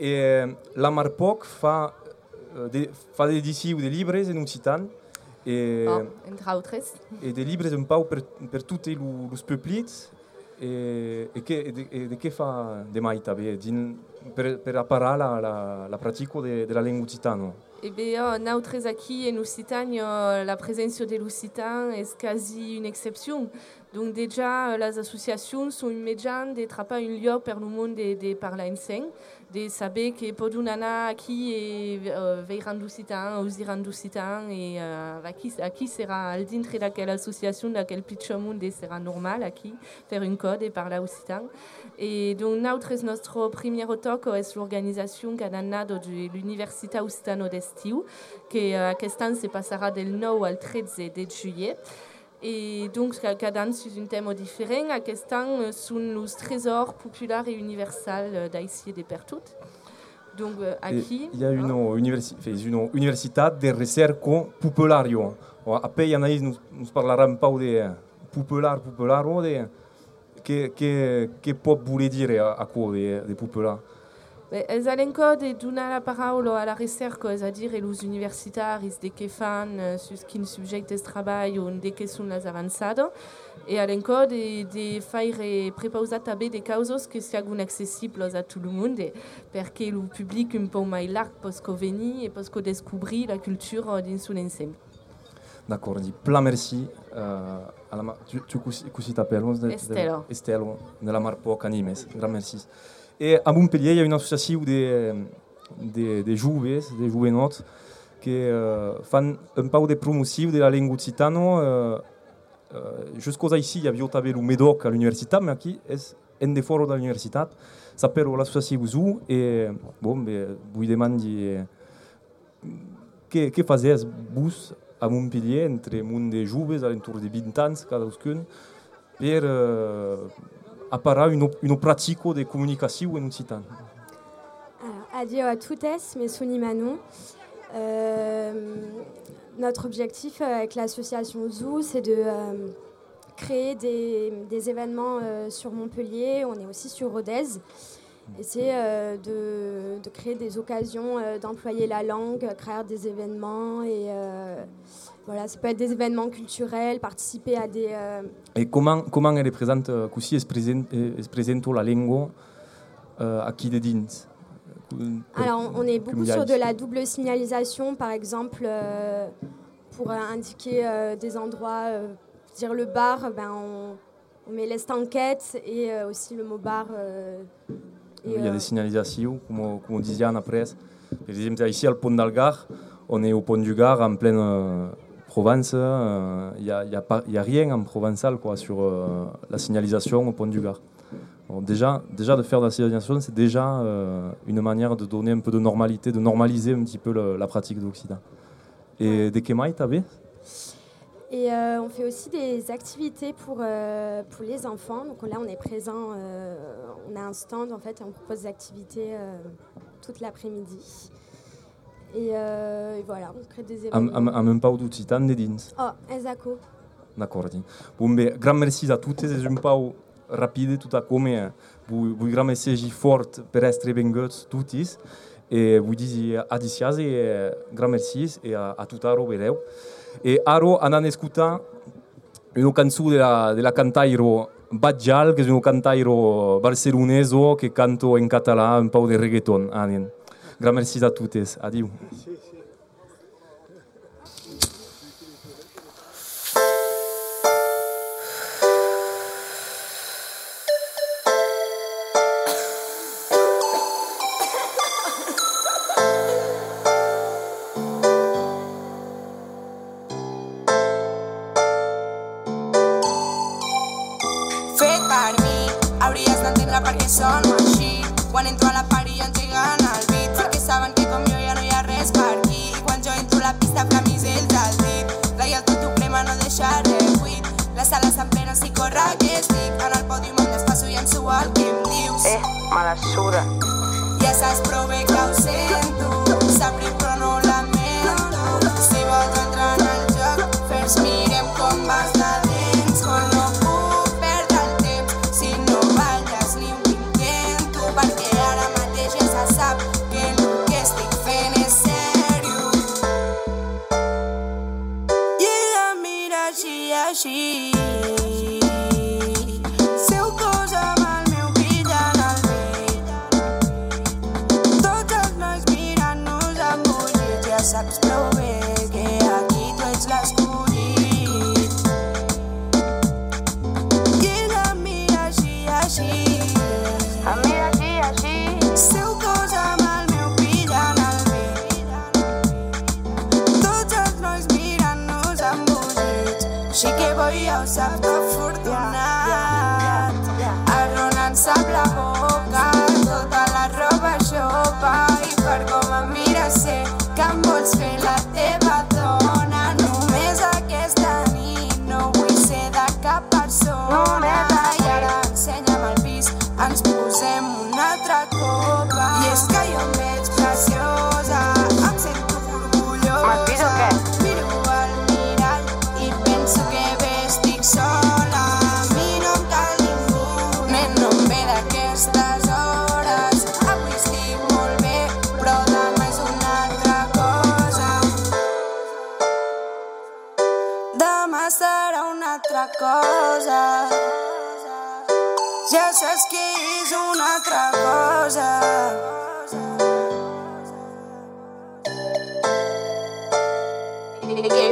E la Marpoc fa, eh, de, fa d'edició de llibres en occitan e, Oh, entre altres. e de llibres un pau per, per tutti lo- los peuplits e, e, che, e, de, e de che fa de mai també, din, per, per la, la, la pratico de, de la lingua occitana. Eh bien, nosaltres aquí en Occitanie, euh, la présence des Lusitans est quasi une exception. Donc déjà, euh, les associations sont immédiates de trapper un lieu pour le monde de, de parler en de saber que podunana aquí et euh, veiran d'Occitan, usiran d'Occitan, et euh, aquí, aquí sera al dintre d'aquella association, d'aquel pitjor monde sera normal aquí, faire un code et parler occitan. Et donc, nosaltres, notre premier toc és l'organisation que ha anat de l'Universitat Occitano d'Estiu, que uh, aquest any se passarà del 9 al 13 de juillet. Et donc, ca- cada any és un tema diferent. Aquest any eh, són els tresors populars i universals d'així de per tot. Donc, eh, aquí... Il y a une, universi enfin, une universitat de recerca populario. Après, Anaïs nous, nous parlera un peu de popular, popularo, de que, que, que pot voler dire a quoi de, de popular. És l'enco de donar la paraula a la recerca, és a dir, els universitaris de què fan, eh, sus quins subjectes treballen, de què són les avançades, i l'enco de, de faire prepausar també de causes que siguin accessibles a tot el món, perquè el públic un peu més llarg pot venir i pot descobrir la cultura dins un ensemble. D'accord, dit plein merci. Euh, à la, tu, tu così t'appelles Estelo. Estelo, de la Marpoc à Nimes. Grand merci. Et à Montpellier, il y a une association des, des, des joves, des qui euh, font un peu de promotion de la langue occitano euh, Uh, jusqu'aux ici, il y avait també l'Umedoc à l'université, mais aquí és en de fora de la universitat. S'appelle l'associació Uzu et bon, bé, vull demander què, què fazes vos a Montpellier entre un de joves a l'entour de 20 anys cadascun per uh, apparar une, une pratique de communication en occitan. Alors, adieu à toutes, mes Manon. Euh, notre objectif avec l'association Zoo, c'est de euh, créer des, événements euh, sur Montpellier. On est aussi sur Rodez. Et c'est euh, de, de créer des occasions euh, d'employer la langue, créer des événements. Et euh, voilà, ça peut être des événements culturels, participer à des. euh, Et comment, comment elle représente, uh, così es, present, es presento la lingua uh, aquí de dins? Alors, on est beaucoup sur de la double signalisation, par exemple, euh, pour euh, indiquer euh, des endroits, euh, dire le bar, ben, on, on met l'estanquette et euh, aussi le mot bar. euh, et, Il y a euh, des signalisations, comme, comme on disait en après. Par exemple, ici, au pont d'Algar, on est au pont du Gard, en pleine euh, Provence. euh, Il n'y a, il y a pas- y a rien en provençal quoi, sur euh, la signalisation au pont du Gard. Bon, déjà, déjà, de faire de la signalisation, c'est déjà euh, une manière de donner un peu de normalité, de normaliser un petit peu le- la pratique d'Occident. Et des Kemai, t'avais Et euh, on fait aussi des activités pour, euh, pour les enfants. Donc là, on est présent, euh, on a un stand en fait et on propose des activités euh, toute l'après-midi. Et, euh, et voilà, on crée des Am, événements. am, am un pau d'Occitan de dins. Oh, Ezako. D'accord. Bon, bé, gran merci a totes. És un pau rapide, tot a come. Vull, vull remerciar fort per estar benguts totes. E vull dir adicias e gran merci e a, a tot aro vedeu. E aro anant a escutar una cançó de la, de la cantairo Badjal, que és un cantairo barceloneso que canto en català un pau de reggaeton. Anen. Gran merci a totes. Adiu. Fet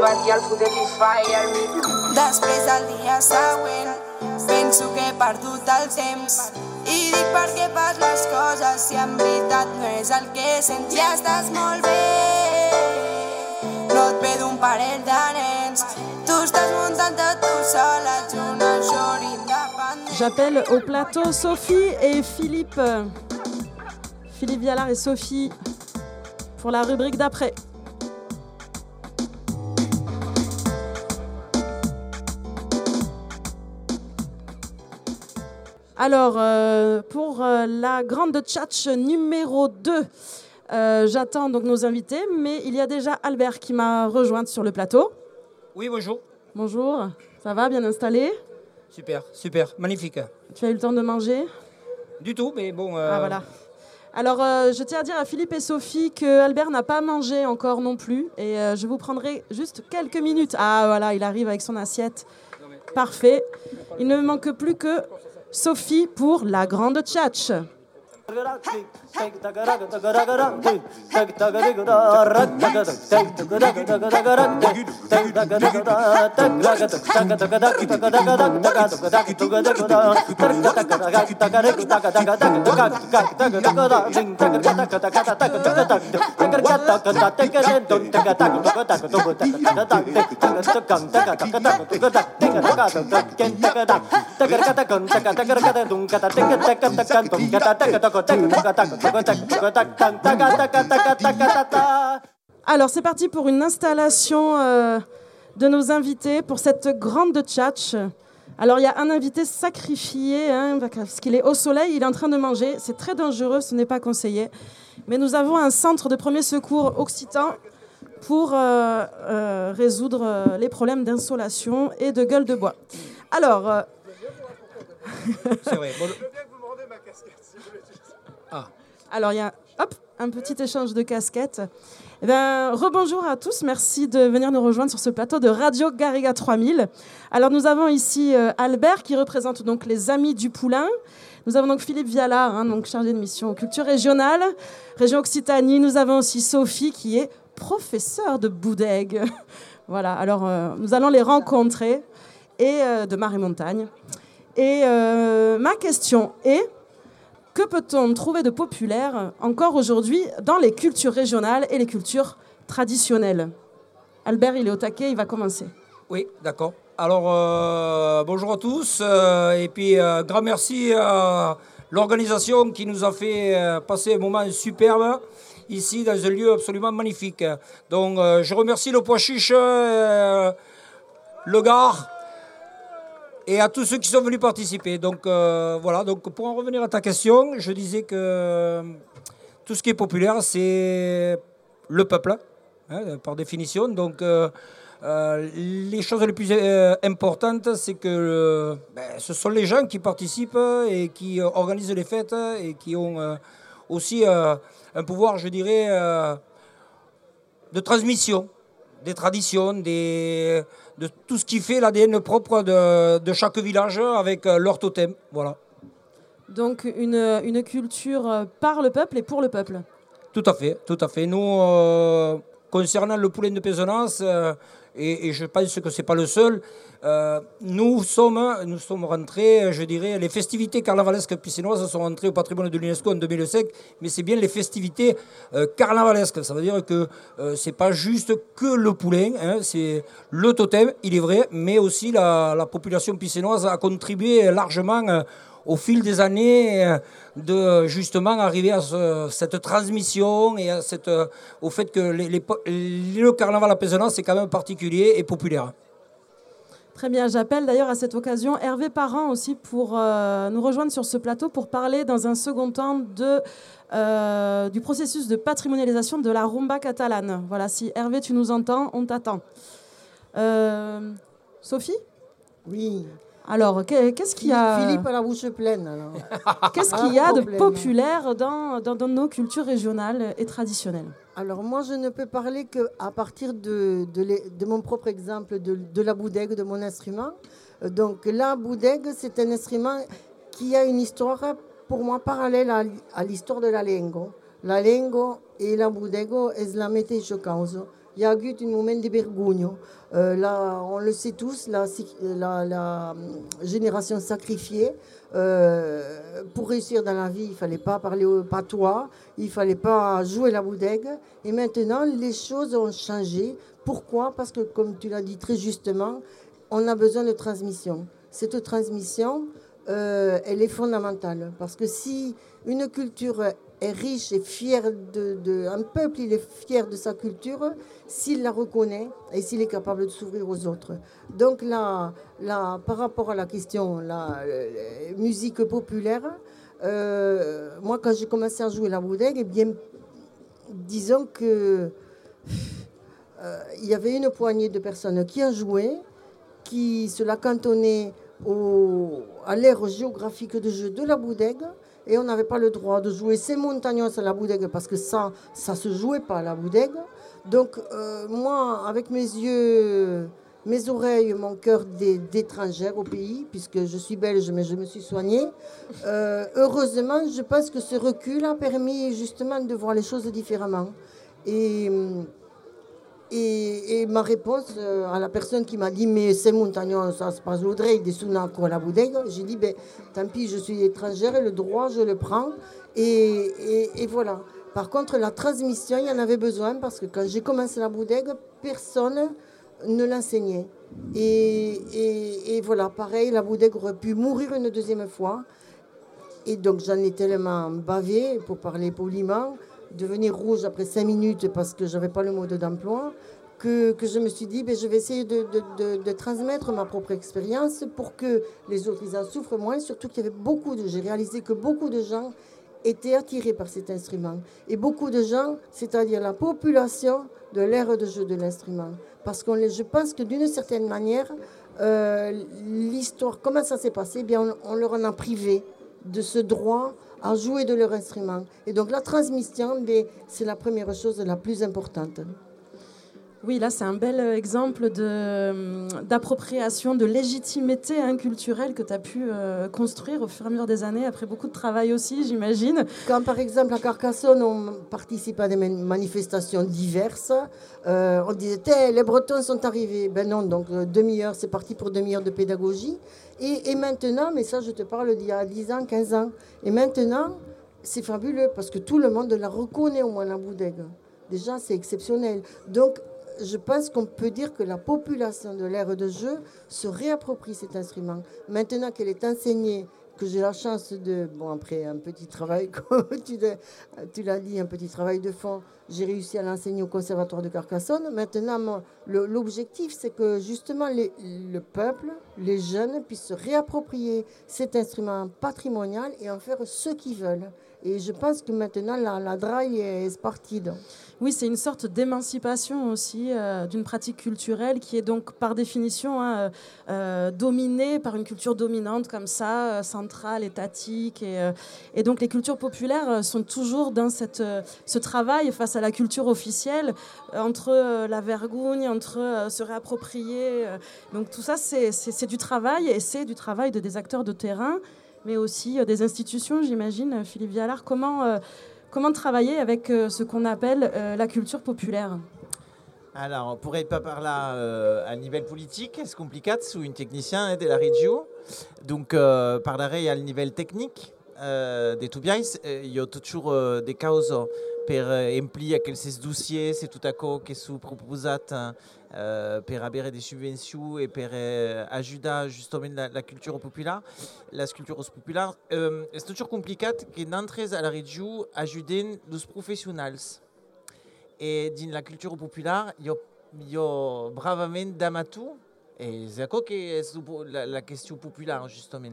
Que iba a al fotent li fire mi. Després del dia següent penso que he perdut el temps i dic per què fas les coses si en veritat no és el que sents ja estàs molt bé no et ve d'un parell de nens. Tu estàs muntant-te tu sola, una short independent. J'appelle au plateau Sophie et Philippe. Philippe Vialard et Sophie pour la rubrique d'après. Alors, euh, pour euh, la grande tchatch numéro 2, euh, j'attends donc nos invités, mais il y a déjà Albert qui m'a rejointe sur le plateau. Oui, bonjour. Bonjour, ça va, bien installé? Super, super, magnifique. Tu as eu le temps de manger? Du tout, mais bon. Ah voilà. Alors, je tiens à dire à Philippe et Sophie que Albert n'a pas mangé encore non plus, et je vous prendrai juste quelques minutes. Ah voilà, il arrive avec son assiette. Parfait. Il ne manque plus que Sophie pour la grande tchatch. Alors, c'est parti pour une installation euh, de nos invités pour cette grande tchatch. Alors, il y a un invité sacrifié, hein, parce qu'il est au soleil, il est en train de manger. C'est très dangereux, ce n'est pas conseillé. Mais nous avons un centre de premier secours occitan pour euh, euh, résoudre les problèmes d'insolation et de gueule de bois. Alors, Alors, il y a hop, un petit échange de casquettes. Eh rebonjour à tous, merci de venir nous rejoindre sur ce plateau de Radio Garriga 3000. Alors, nous avons ici euh, Albert qui représente donc les Amis du Poulain. Nous avons donc Philippe Viala, hein, donc chargé de mission culture régionale, région Occitanie. Nous avons aussi Sophie qui est professeure de Boudègue. voilà, alors euh, nous allons les rencontrer et euh, de Mar et Montagne. Et ma question est que peut-on trouver de populaire encore aujourd'hui dans les cultures régionales et les cultures traditionnelles? Albert, il est au taquet, il va commencer. Oui, d'accord. Alors, euh, bonjour à tous. euh, et puis, euh, grand merci à l'organisation qui nous a fait euh, passer un moment superbe ici dans un lieu absolument magnifique. Donc, je remercie le Pois Chiche, euh, le Gard et à tous ceux qui sont venus participer. Donc, euh, voilà. Donc, pour en revenir à ta question, je disais que euh, tout ce qui est populaire, c'est le peuple, hein, par définition. Donc, euh, les choses les plus importantes, c'est que ben, ce sont les gens qui participent et qui organisent les fêtes et qui ont aussi un pouvoir, je dirais, de transmission des traditions, des, de tout ce qui fait l'ADN propre de, de chaque village avec euh, leur totem. Voilà. Donc une, une culture euh, par le peuple et pour le peuple. Tout à fait, tout à fait. Nous, euh, concernant le poulet de euh, et, et je pense que ce n'est pas le seul, euh, nous, sommes, nous sommes rentrés, je dirais, les festivités carnavalesques piscinoises sont rentrées au patrimoine de l'UNESCO en 2005, mais c'est bien les festivités euh, carnavalesques. Ça veut dire que euh, c'est pas juste que le poulet, hein, c'est le totem, il est vrai, mais aussi la, la population piscinoise a contribué largement. Au fil des années, euh, de justement arriver à ce- cette transmission et à cette, euh, au fait que les- les po- le carnaval à Pézenas, c'est quand même particulier et populaire. Très bien, j'appelle d'ailleurs à cette occasion Hervé Parent aussi pour euh, nous rejoindre sur ce plateau pour parler dans un second temps de, euh, du processus de patrimonialisation de la rumba catalane. Voilà, si Hervé tu nous entends, on t'attend. Euh, Sophie? Oui. Alors, que- qu'est-ce qu'il y a Philippe a la bouche pleine. alors. Qu'est-ce Un qu'il y a de populaire dans, dans, dans nos cultures régionales et traditionnelles? Alors moi, je ne peux parler qu'à partir de, de, les- de mon propre exemple, de, de la boudègue, de mon instrument. Euh, Donc la boudègue, c'est un instrument qui a une histoire, pour moi, parallèle à, à l'histoire de la lengo. La lengo et la boudègue es la mateixa causa. il y a agut un moment de vergogno. Euh, là, on le sait tous, la, hum, génération sacrifiée, euh, pour réussir dans la vie, il fallait pas parler au patois, il fallait pas jouer la boudègue. Et maintenant, les choses ont changé. Pourquoi? Parce que, comme tu l'as dit très justement, on a besoin de transmission. Cette transmission, euh, elle est fondamentale. Parce que si une culture est riche et fière de, Un peuple, il est fier de sa culture s'il la reconnaît et s'il est capable de s'ouvrir aux autres. Donc là, là, par rapport à la question, la euh, musique populaire, euh, moi, quand j'ai commencé à jouer la boudègue, eh bien, disons que euh, y avait une poignée de personnes qui ont joué, qui se la cantonnaient au, à l'ère géographique de jeu de la boudègue, et on n'avait pas le droit de jouer ces montagnos à la boudègue parce que ça, ça se jouait pas à la boudègue. Donc euh, moi, avec mes yeux, mes oreilles, mon cœur d'étrangère au pays, puisque je suis belge, mais je me suis soignée, euh, heureusement, je pense que ce recul a permis justement de voir les choses différemment. Et, et, ma réponse euh, à la personne qui m'a dit mais c'est montagnon, ça se passe au des Sunaco à la Boudègue, j'ai dit ben, tant pis, je suis étrangère et le droit, je le prends. Et, et, et voilà. Par contre, la transmission, il y en avait besoin parce que quand j'ai commencé la Boudègue, personne ne l'enseignait. Et, voilà, pareil, la Boudègue aurait pu mourir une deuxième fois. Et donc j'en ai tellement bavé, pour parler poliment, devenir rouge après cinq minutes parce que je n'avais pas le mode d'emploi, que, que, je me suis dit, ben, je vais essayer de, de, de, transmettre ma propre expérience pour que les autres en souffrent moins. Surtout qu'il y avait beaucoup de... J'ai réalisé que beaucoup de gens étaient attirés par cet instrument. Et beaucoup de gens, c'est-à-dire la population de l'ère de jeu de l'instrument. Parce que je pense que d'une certaine manière, euh, l'histoire, comment ça s'est passé eh bien, on leur en a privé de ce droit à jouer de leur instrument. Et donc la transmission, c'est la première chose la plus importante. Oui, là, c'est un bel exemple d'appropriation, de, légitimité hein, culturelle que tu as pu euh, construire au fur et à mesure des années, après beaucoup de travail aussi, j'imagine. Quand, par exemple, à Carcassonne, on participe à des manifestations diverses, euh, on disait, les Bretons sont arrivés. Ben non, donc euh, demi-heure, c'est parti pour demi-heure de pédagogie. Et, et, maintenant, mais ça, je te parle d'il y a 10 ans, 15 ans, et maintenant, c'est fabuleux parce que tout le monde la reconnaît au moins la boudègue. Déjà, c'est exceptionnel. Donc, je pense qu'on peut dire que la population de l'ère de jeu se réapproprie cet instrument. Maintenant qu'elle est enseignée, que j'ai la chance de, bon après un petit travail, comme tu l'as dit, un petit travail de fond, j'ai réussi à l'enseigner au Conservatoire de Carcassonne. Maintenant, l'objectif, c'est que justement le peuple, les jeunes, puissent se réapproprier cet instrument patrimonial et en faire ce qu'ils veulent. Et je pense que maintenant, la, la draille est partie. Oui, c'est une sorte d'émancipation aussi euh, d'une pratique culturelle qui est donc par définition hein, euh, dominée par une culture dominante comme ça, euh, centrale, étatique. Et, euh, et, donc les cultures populaires sont toujours dans cette, ce travail face à la culture officielle, entre la vergogne, entre se réapproprier. donc tout ça, c'est du travail et c'est du travail de des acteurs de terrain mais aussi euh, des institutions, j'imagine. Philippe Vialard, comment, euh, comment travailler avec euh, ce qu'on appelle la culture populaire? Alors, on pourrait pas parler euh, à niveau politique, c'est compliqué, sous une technicien de la région? Donc, euh, parler à niveau technique euh, de tout bien, il y a toujours euh, des causes per emplir aquests dossiers, c'est tout à coup que sont proposat euh, per des subventions et per euh, ajudar justement la, culture populaire, les cultures populaires. Euh, c'est toujours compliqué que d'entre à la région ajuden les professionnels. Et dans la culture populaire, il y a, bravament d'amateurs, et c'est la, la question populaire justement.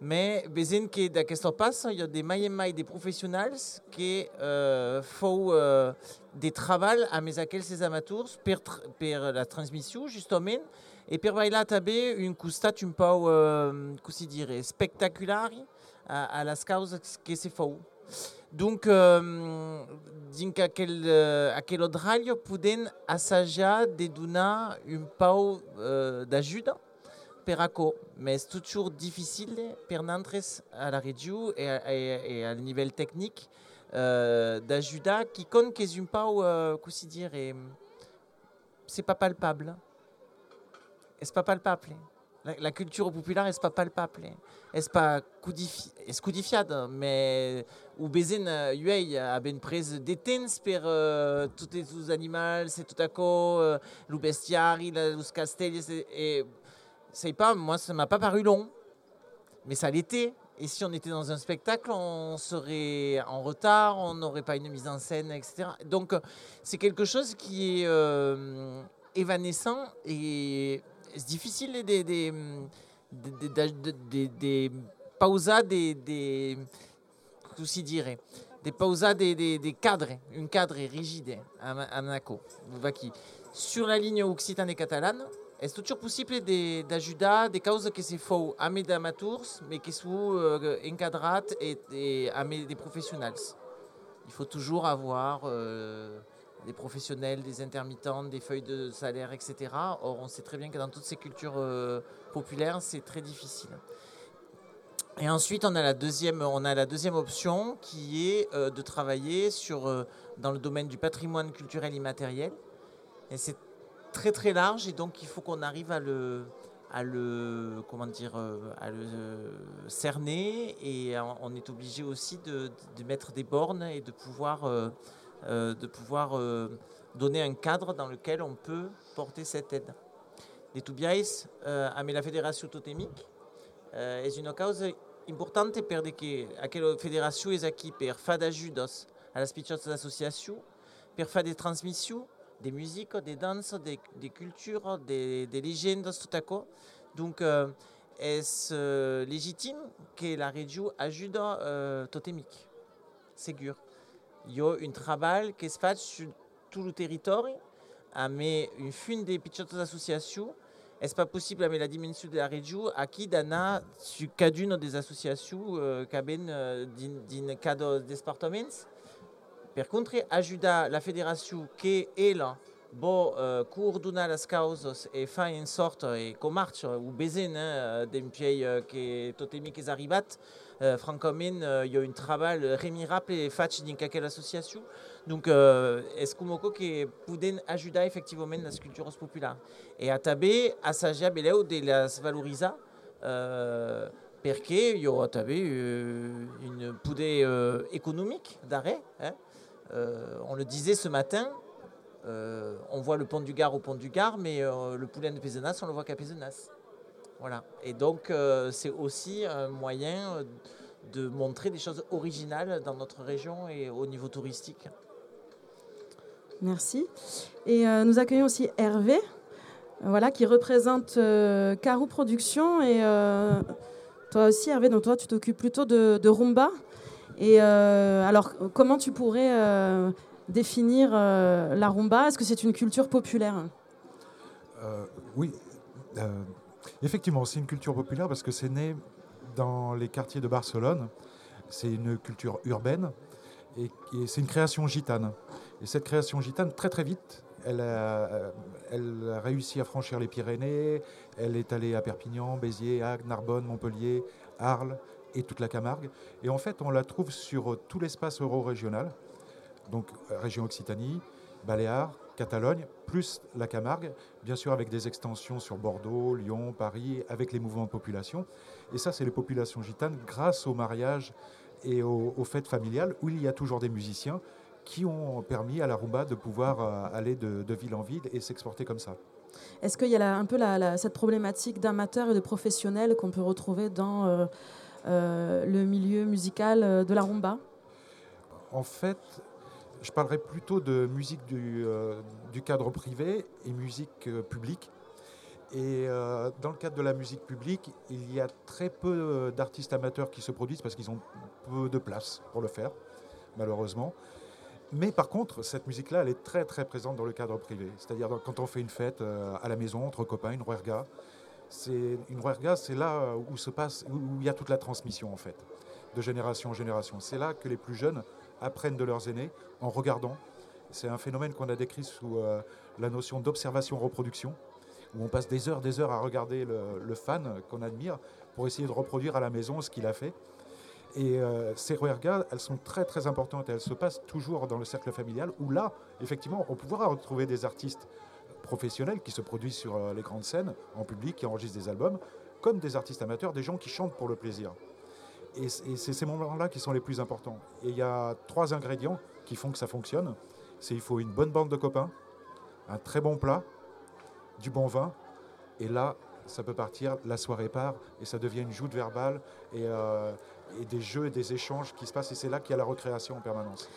Mais besoin que d'aquesta passe, il y a des mai mai des professionnels qui euh, font euh, des travaux à mes aquells amateurs per, per la transmission justement et per bailar també un costat un peu, euh, com dire, spectaculaire à, à les causes que se font. Donc, euh, dins aquel, uh, aquel odrall podem assajar de donar un peu uh, d'ajuda? Mais c'est toujours difficile per nantres à la région et, et, et niveau technique euh, d'ajuda qui compte que un peu, euh, dire, et, c'est pas palpable. Est-ce pas palpable? La, culture populaire est pas palpable? Est-ce pas codifi est codifiada, mais ou bezen uei a ben prise des temps per euh, tous les animaux, c'est tout à coup euh, bestiari, le castelli, et c'est pas, moi ça m'a pas paru long, mais ça l'était. Et si on était dans un spectacle, on serait en retard, on n'aurait pas une mise en scène, etc. Donc c'est quelque chose qui est euh, évanescent et c'est difficile des des des des, des, des pausas des des si dirait des cadres un cadre rigide à, à Monaco sur la ligne occitane et catalane est toujours possible d'ajudar des causes que c'est faux à mes amateurs mais qui sont euh, encadrées et, et à mes des professionnels? Il faut toujours avoir euh, des professionnels, des intermittents, des feuilles de salaire, etc. Or, on sait très bien que dans toutes ces cultures euh, populaires, c'est très difficile. Et ensuite, on a la deuxième, a option qui est de travailler dans le domaine du patrimoine culturel immatériel. Et c'est très très large et donc il faut qu'on arrive à le, à le, comment dire, euh, à le euh, cerner et on est obligé aussi de, de, mettre des bornes et de pouvoir euh, euh, de pouvoir euh, donner un cadre dans lequel on peut porter cette aide. Les Tubiais, euh, a la Fédération Totémique, euh, est une cause importante per que aquella fédération est aqui per faire d'ajudos à las petites associations, per faire des transmissions, des musiques, des danses, des, cultures, des, des légendes, tout à coup. Donc, euh, est-ce euh, légitime que la région ajude euh, totémique Ségur. Il y a un travail qui se fait sur tout le territoire, mais une fin des petites associations, est-ce pas possible avec la dimension de la région à qui dana sur cadune des associations euh, qui euh, d'un cadre des départements Per contre, ajuda la fédération qui est là bo uh, coordonner les causes et faire en sorte et qu'on marche ou bezen hein, uh, que totemic est arrivé uh, francament a un travail remirable et fait dans quelle association donc uh, est-ce que que pouden ajuda effectivement les cultures et à tabé sagia beleu de uh, perché il y aura tabé une poudée uh, économique d'arrêt hein. Euh, on le disait ce matin, euh, on voit le pont du Gard au pont du Gard, mais euh, le poulet de Pézenas, on le voit qu'à Pézenas. Voilà. Et donc, c'est aussi un moyen de montrer des choses originales dans notre région et au niveau touristique. Merci. Et nous accueillons aussi Hervé, voilà, qui représente Carou Productions. Et toi aussi, Hervé, donc toi, tu t'occupes plutôt de, de rumba. Et euh, alors, comment tu pourrais euh, définir euh, la rumba? Est-ce que c'est une culture populaire? Oui, effectivement, c'est une culture populaire parce que c'est né dans les quartiers de Barcelone. C'est une culture urbaine et, c'est une création gitane. Et cette création gitane, très très vite, elle a, elle a réussi à franchir les Pyrénées. Elle est allée à Perpignan, Béziers, Agde, Narbonne, Montpellier, Arles et toute la Camargue. Et en fait, on la trouve sur tout l'espace euro-régional, donc euh, région Occitanie, Baléares, Catalogne, plus la Camargue, bien sûr avec des extensions sur Bordeaux, Lyon, Paris, avec les mouvements de population. Et ça, c'est les populations gitanes grâce au mariage et aux, fêtes familiales, où il y a toujours des musiciens qui ont permis à la rumba de pouvoir euh, aller de, ville en ville et s'exporter comme ça. Est-ce qu'il y a un peu cette problématique d'amateurs et de professionnels qu'on peut retrouver dans euh, euh, le milieu musical euh, de la rumba En fait, je parlerai plutôt de musique du, euh, cadre privé et musique euh, publique. Et euh, dans le cadre de la musique publique, il y a très peu euh, d'artistes amateurs qui se produisent parce qu'ils ont peu de place pour le faire, malheureusement. Mais par contre, cette musique-là, elle est très très présente dans le cadre privé. C'est-à-dire quand on fait une fête euh, à la maison entre copains, une ruerga, c'est une ruerga, c'est là euh, où se passe, où il y a toute la transmission en fait, de génération en génération. C'est là que les plus jeunes apprennent de leurs aînés en regardant. C'est un phénomène qu'on a décrit sous euh, la notion d'observation-reproduction, où on passe des heures, des heures à regarder le, fan qu'on admire pour essayer de reproduire à la maison ce qu'il a fait. Et euh, ces ruergas, elles sont très très importantes elles se passent toujours dans le cercle familial où là, effectivement, on pourra retrouver des artistes professionnels qui se produisent sur euh, les grandes scènes, en public, qui enregistrent des albums, comme des artistes amateurs, des gens qui chantent pour le plaisir. Et, c'est ces moments-là qui sont les plus importants. Et il y a trois ingrédients qui font que ça fonctionne. C'est il faut une bonne bande de copains, un très bon plat, du bon vin, et là, ça peut partir, la soirée part, et ça devient une joute verbale, et, euh, et des jeux et des échanges qui se passent, et c'est là qu'il y a la recréation en permanence.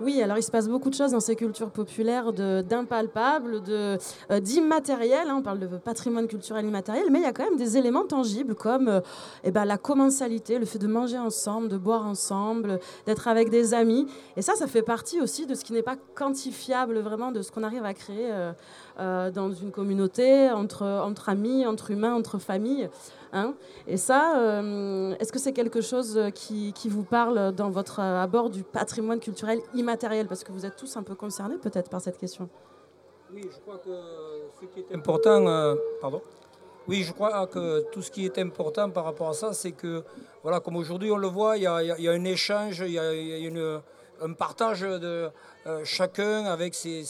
Oui, alors il se passe beaucoup de choses dans ces cultures populaires, d'impalpables, euh, d'immatériel. hein, on parle de patrimoine culturel immatériel, mais il y a quand même des éléments tangibles comme euh, eh ben, la commensalité, le fait de manger ensemble, de boire ensemble, d'être avec des amis. Et ça, ça fait partie aussi de ce qui n'est pas quantifiable vraiment, de ce qu'on arrive à créer euh, dans une communauté, entre amis, entre humains, entre familles. Hein. Et ça, euh, est-ce que c'est quelque chose qui, qui vous parle dans votre euh, abord du patrimoine culturel immatériel? Parce que vous êtes tous un peu concernés peut-être par cette question. Oui, je crois que euh, tout ce qui est important par rapport à ça, c'est que, voilà, comme aujourd'hui on le voit, il y a, un échange, il y a, un partage de euh, chacun avec ses,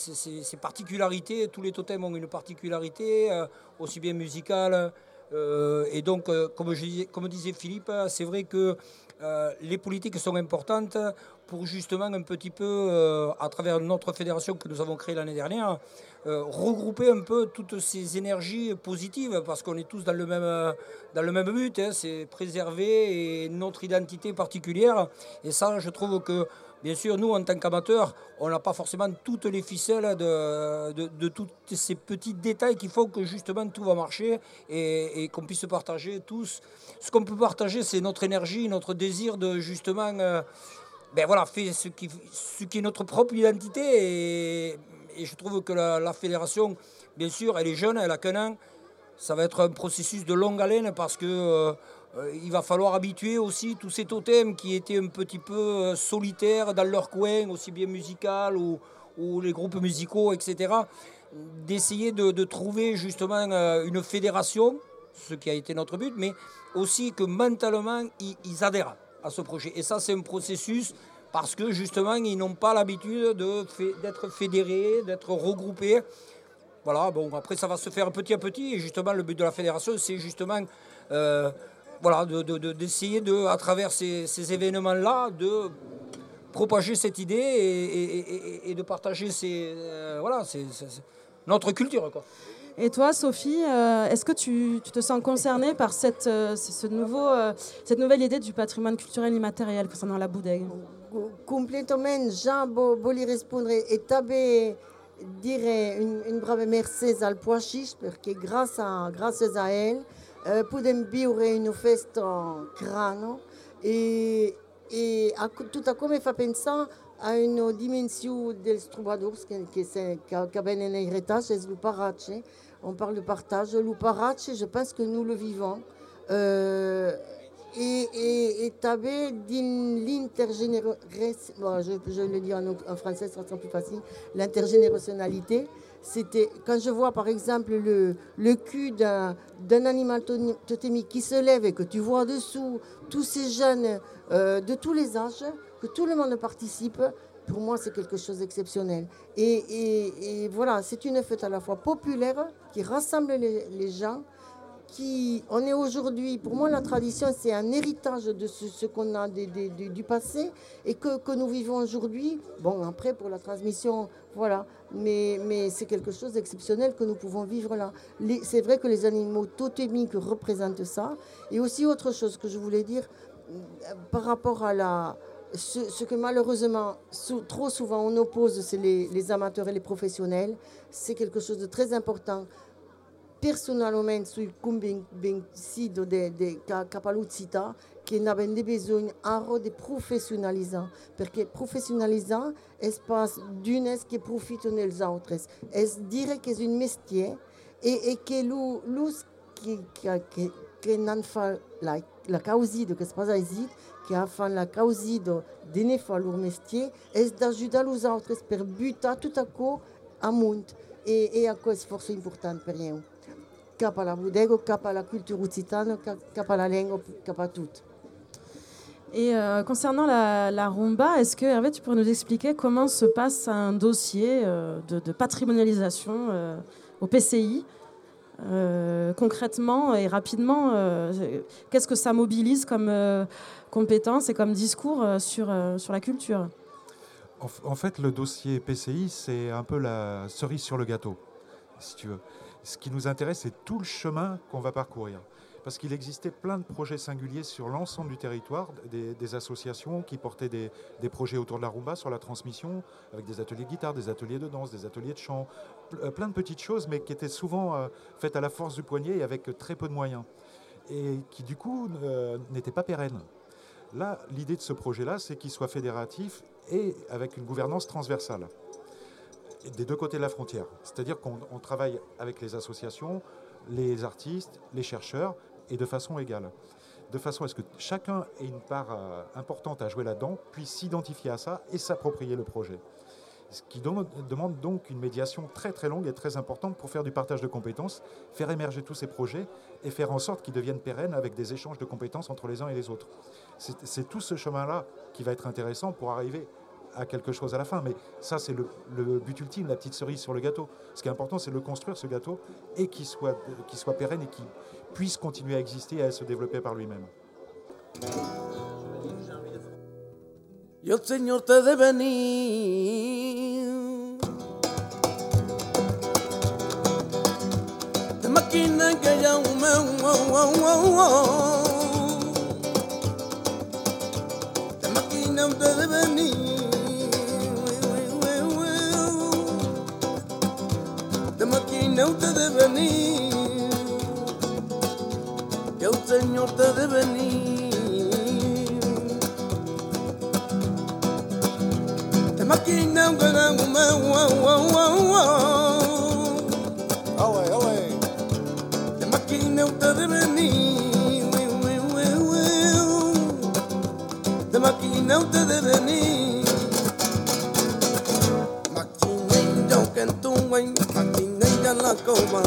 particularités. Tous les totems ont une particularité, euh, aussi bien musicale. Euh, et donc, euh, comme, disait Philippe, c'est vrai que euh, les politiques sont importantes pour justement un petit peu, à travers notre fédération que nous avons créée l'année dernière, regrouper un peu toutes ces énergies positives parce qu'on est tous dans le même, dans le même but, hein, c'est préserver notre identité particulière. Et ça, je trouve que, bien sûr, nous, en tant qu'amateurs, on n'a pas forcément toutes les ficelles de, de, tous ces petits détails qui font que justement tout va marcher et, qu'on puisse partager tous. Ce qu'on peut partager, c'est notre énergie, notre désir de justement... euh, ben voilà, fait ce qui, ce qui est notre propre identité. Et, je trouve que la, fédération, bien sûr, elle est jeune, elle a qu'un an. Ça va être un processus de longue haleine parce que euh, il va falloir habituer aussi tous ces totems qui étaient un petit peu euh, solitaires dans leur coin, aussi bien musical ou, les groupes musicaux, etc. D'essayer de, trouver justement euh, une fédération, ce qui a été notre but, mais aussi que mentalement ils, adhèrent à ce projet. Et ça, c'est un processus parce que justement, ils n'ont pas l'habitude d'être fédérés, d'être regroupés. Voilà, bon, après, ça va se faire petit à petit. Et justement, le but de la fédération, c'est justement euh, voilà, de- de- de- d'essayer, de, à travers ces, ces événements-là, de propager cette idée et, et- et- et de partager ces, euh, voilà, ces- ces- notre culture. Quoi. Et toi, Sophie, euh, est-ce que tu, tu te sens concernée par cette, euh, ce nouveau, euh, cette nouvelle idée du patrimoine culturel immatériel concernant la Boudaigue? Completamente, Jean bo, voglio rispondere e tabe dire un, un brave merci al Poachiche perché grazie a, grazie a elle podem vivere una festa grano e, e a, tutto come fa pensare a una dimensione del troubadours che, che, c'est- che, che abbiamo in héritage, c'est le parace. On parle de partage. Le parace, je pense que nous le vivons. Euh, et, et, et d'une l'intergénérationnalité, bon, je, je le dis en, en français, ça sera plus facile, l'intergénérationnalité, c'était quand je vois par exemple le, le cul d'un d'un animal totémique qui se lève et que tu vois dessous tous ces jeunes euh, de tous les âges, que tout le monde participe, pour moi c'est quelque chose d'exceptionnel. Et, et- et voilà, c'est une fête à la fois populaire qui rassemble les, les gens, on est aujourd'hui, pour moi la tradition c'est un héritage de ce, qu'on a du- passé et que, nous vivons aujourd'hui. Bon, après pour la transmission, voilà, mais, c'est quelque chose d'exceptionnel que nous pouvons vivre là. C'est vrai que les animaux totémiques représentent ça. Et aussi autre chose que je voulais dire euh, par rapport à ce, que malheureusement trop souvent on oppose, c'est les amateurs et les professionnels. C'est quelque chose de très important personalmente sui convencido de, de ca- capacità che ne abbiamo bisogno anche di professionalizzare, perché professionalizzare è pas d'une che profitano degli altri, è dire che è un mestiere e, e che lui, lui che, che, che, che non fa la, la causida che si esiste, che fa la causida di ne fare il loro mestiere, è di aiutare gli altri per buttare tutto a co a monte. E, e a questo forse è importante per noi. Cap alla bodega, cap alla cultura occitana, cap, cap alla lingua, cap a tutto. Et euh, concernant la, la rumba, est-ce que Hervé, tu pourrais nous expliquer comment se passe un dossier euh, de, de patrimonialisation euh, au PCI. Euh, concrètement et rapidement, euh, qu'est-ce que ça mobilise comme euh, compétences et comme discours euh, sur, euh, sur la culture? En fait, le dossier PCI, c'est un peu la cerise sur le gâteau, si tu veux. Ce qui nous intéresse, c'est tout le chemin qu'on va parcourir. Parce qu'il existait plein de projets singuliers sur l'ensemble du territoire, des, associations qui portaient des, projets autour de la rumba, sur la transmission, avec des ateliers de guitare, des ateliers de danse, des ateliers de chant, euh, plein de petites choses, mais qui étaient souvent euh, faites à la force du poignet et avec très peu de moyens. Et qui, du coup, euh, n'étaient pas pérennes. Là, l'idée de ce projet-là, c'est qu'il soit fédératif et avec une gouvernance transversale des deux côtés de la frontière. C'est-à-dire qu'on on travaille avec les associations, les artistes, les chercheurs, et de façon égale. De façon à ce que chacun ait une part euh, importante à jouer là-dedans, puisse s'identifier à ça et s'approprier le projet. Ce qui dem- demande donc une médiation très très longue et très importante pour faire du partage de compétences, faire émerger tous ces projets et faire en sorte qu'ils deviennent pérennes avec des échanges de compétences entre les uns et les autres. C'est tout ce chemin-là qui va être intéressant pour arriver à quelque chose à la fin. Mais ça, c'est le, but ultime, la petite cerise sur le gâteau. Ce qui est important, c'est de le construire, ce gâteau, et qu'il soit, qu'il soit pérenne et qu'il puisse continuer à exister et à se développer par lui-même. De. Maquina usted de venir. Que el Señor te de venir. Te maquina un gran Te maquina usted de venir. Te maquina usted de venir. Maquina yo que tú, güey. Maquina ya la coba.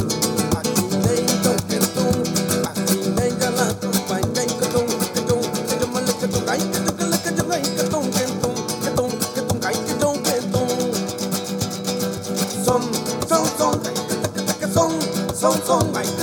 Maquina yo que tú. Maquina ya la coba. Que tú, que tú, que yo me le que tú, que tú, que le que yo, ay, que tú, que tú, que tú, que tú, que tú, que tú. Son, son, son, que son, son, son, son,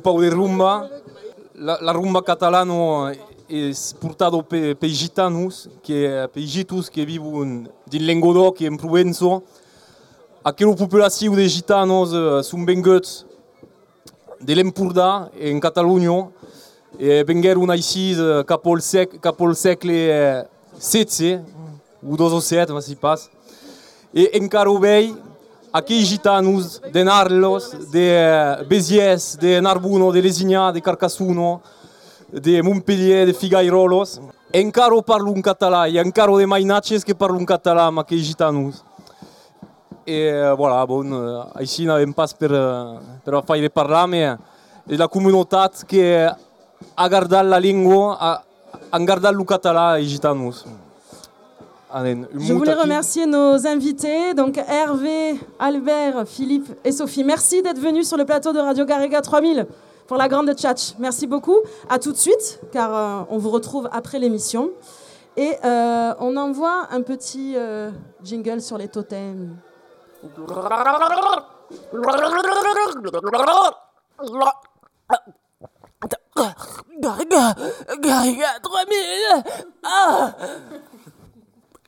un peu de rumba. La, la rumba catalana es portado pe, pe gitanos, que, pe gitos que vivem din Languedoc e en Provenço. Aquela populació de gitanos uh, són venguts de l'Empordà en Catalunya e vengueren així uh, cap, al sec, cap al segle uh, XVI, o 17, si pas. E encara ho aquells gitanos de Narlos, de Béziers, de Narbonne, de Lesignan, de Carcassonne, de Montpellier, de Figueirolos. Encara parlo en català i encara de mainatges que parlo en català amb aquells gitanos. I voilà, bon, eh, així anàvem pas per, eh, per a fer de parlar, la comunitat que ha guardat la llengua, ha, guardat el català i gitanos. Je voulais remercier nos invités, donc Hervé, Albert, Philippe et Sophie. Merci d'être venus sur le plateau de Radio Garriga 3000 pour la grande tchatch. Merci beaucoup. À tout de suite, car euh, on vous retrouve après l'émission. Et euh, on envoie un petit euh, jingle sur les totems. Garga 3000 ah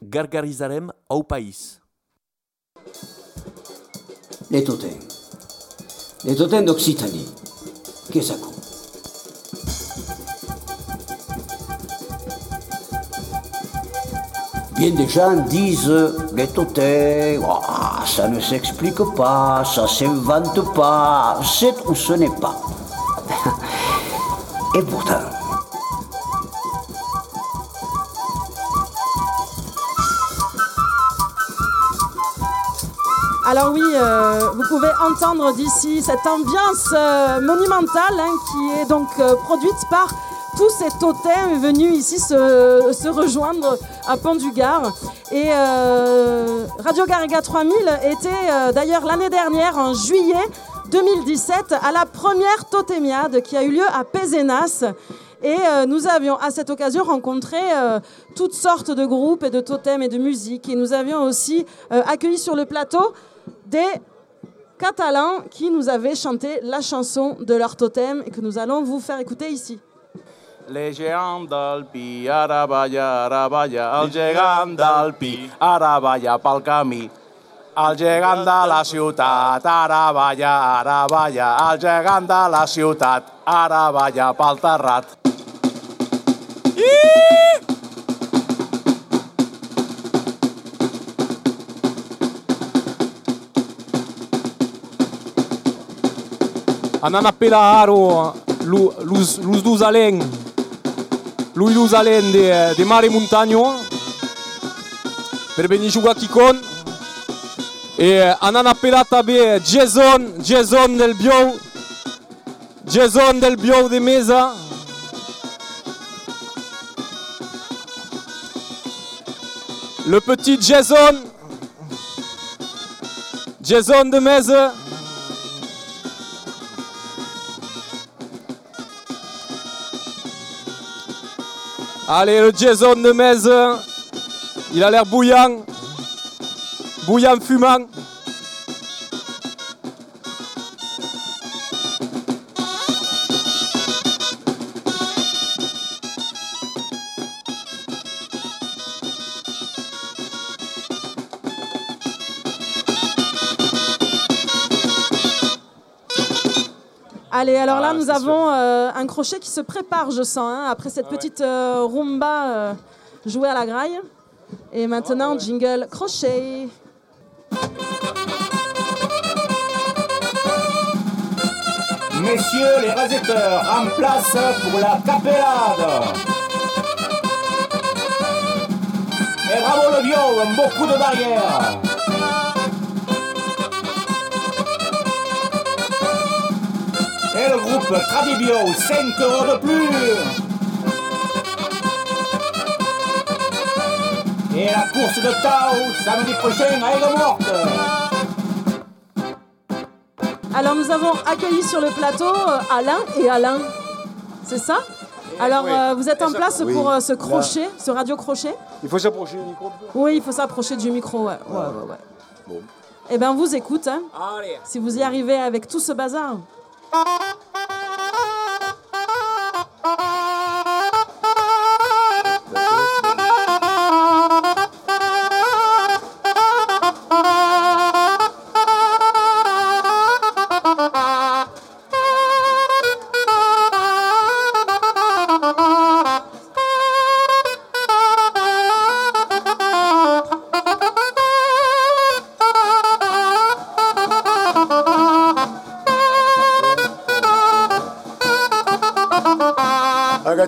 Gargarizarem au país. Les totems. Les totems d'Occitanie. Qu'est-ce que Bien des gens disent les totems, ça ne s'explique pas, ça s'invente pas, c'est ou ce n'est pas. Et pourtant, Alors oui, euh, vous pouvez entendre d'ici cette ambiance euh, monumentale hein, qui est donc euh, produite par tous ces totems venus ici se, rejoindre à Pont-du-Gard. Et Radio Garriga 3000 était d'ailleurs l'année dernière, en juillet 2017, à la première totémiade qui a eu lieu à Pézenas. Et nous avions à cette occasion rencontré toutes sortes de groupes et de totems et de musique. Et nous avions aussi accueilli sur le plateau des Catalans qui nous avaient chanté la chanson de leur totem et que nous allons vous faire écouter ici. Les géants d'Alpi, ara balla, ara balla, el gegant d'Alpi, ara balla pel camí. El gegant de la ciutat, ara balla, el gegant de la ciutat, ara pel terrat. Anan apela aro lu- luz, luz alen, lui luz alen de, de mare montagno, venir jugar Kikon. E anan apela també Jason, Jason del Bio, Jason del Bio de Mesa. Le petit Jason, Jason de Mesa. Allez, le Jason de Metz, il a l'air bouillant. Bouillant, fumant. Alors là, Ah, nous avons euh, un crochet qui se prépare, je sens, hein, après cette petite euh, rumba euh, jouée à la graille. Et maintenant, jingle crochet. Messieurs les rasetteurs, en place pour la capellade. Et bravo le bio, beaucoup de barrières. Et le groupe Tradibio, 5 euros de plus. Et la course de Tao, samedi prochain à Aigues-Mortes. Alors, nous avons accueilli sur le plateau euh, Alain et Alain. C'est ça? Alors, oui. euh, vous êtes en place Oui. pour euh, ce Là. crochet, ce radio crochet? Il faut s'approcher du micro. Oui, il faut s'approcher du micro, ouais. ouais, ouais, ouais. Bon. Eh bien, on vous écoute, hein, si vous y arrivez avec tout ce bazar. ¡Doo doo!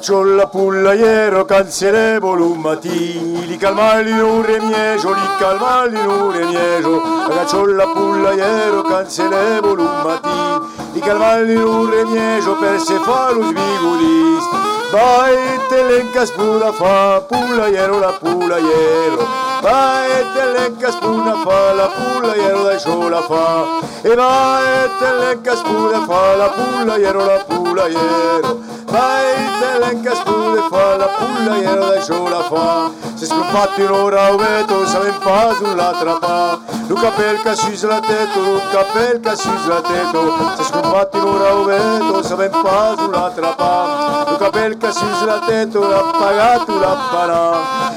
Agacciò pullaiero, canzerevolo un mattino, li calmali un remieso, li calmali un remieso. Agacciò pullaiero, canzerevolo un mattino, li calmali un remieso per se fa lo sbigudis. Vai te l'encas pura fa, pullaiero la pullaiero. vai te lenca spuna fa la pulla iero dai sola fa e vai te lenca spuna fa la pulla iero la pulla iero vai te lenca spuna fa la pulla iero dai sola fa. Se scompatti un'ora o veto saben pas un'altra pa. Luca pelca sus la teto Luca pelca sus la teto se scompatti un'ora o veto saben pas un'altra pa. Luca pelca sus la teto l'ha pagato la parà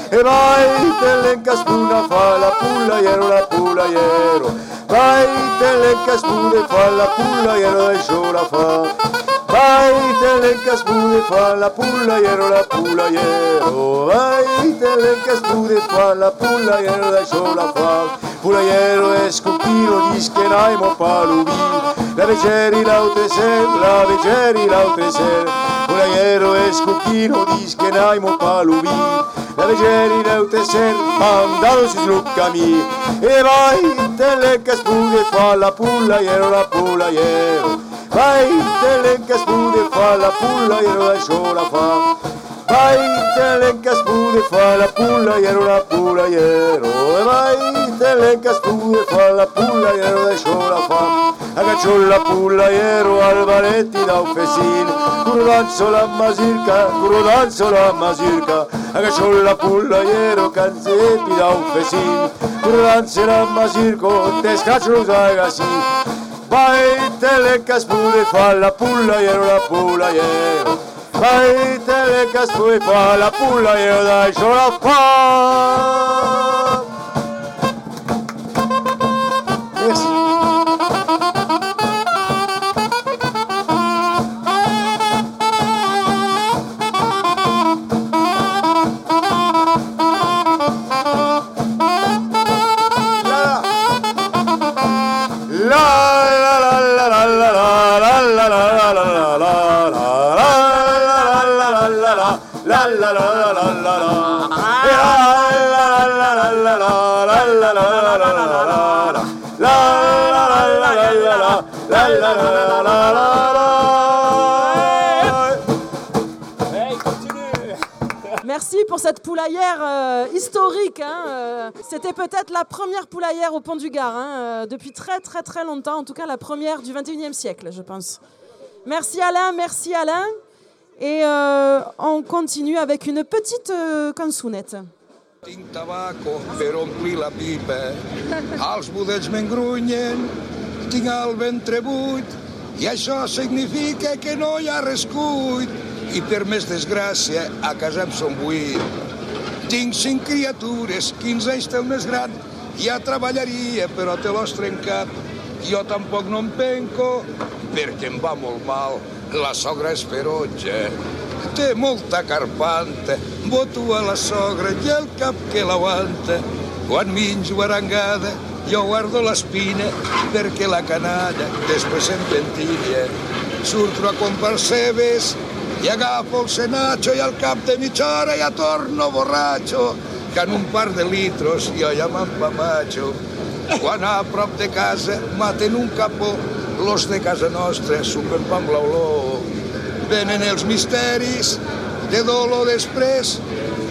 e vai te lenca spuna fa la pulla iero la pulla iero vai te lenca spuna fa la pulla iero dai sola fa telenques pude fa la pula iero la pula iero ai telenques pude fa la pula iero da sola fa pula iero escupiro discheremo palubi la veceri lautre ser la veceri lautre ser. Pula iero escupiro discheremo palubi la veceri lautre ser mandalo si sluccami e vai telenques pude fa la pula iero la pula iero Vai te lenca spude fa la pulla iero dai sola fa. Vai te lenca spude fa la pulla iero la pulla E vai te lenca spude fa la pulla iero dai sola fa. Agacciò la pulla iero al varetti da un fesin Curo danzo la masirca, curo danzo la masirca Agacciò la pulla iero canzetti da un fesin Curo danzo la masirco, te scaccio lo sagasi Vai te lenca spude fa la pulla iero la pulla iero Vai te lenca spude fa la pulla iero dai sola fa cette poulaillère euh, historique. hein, euh, C'était peut-être la première poulaillère au Pont du Gard, hein, euh, depuis très très très longtemps, en tout cas la première du 21e siècle, je pense. Merci Alain, merci Alain. Et on continue avec une petite cuit, i per més desgràcia a casa em som vuit. Tinc cinc criatures, 15 anys té el més gran, ja treballaria però té l'os trencat. Jo tampoc no em penco perquè em va molt mal, la sogra és ferotge, té molta carpanta, voto a la sogra i el cap que l'aguanta. Quan minjo arengada, jo guardo l'espina perquè la canalla després se'n pentina. Surto a comprar cebes i agafo el senatxo i al cap de mitja hora ja torno borratxo que en un par de litros jo ja m'empamatxo. Quan a prop de casa maten un capó, los de casa nostra supen pa amb l'olor. Venen els misteris de dolor després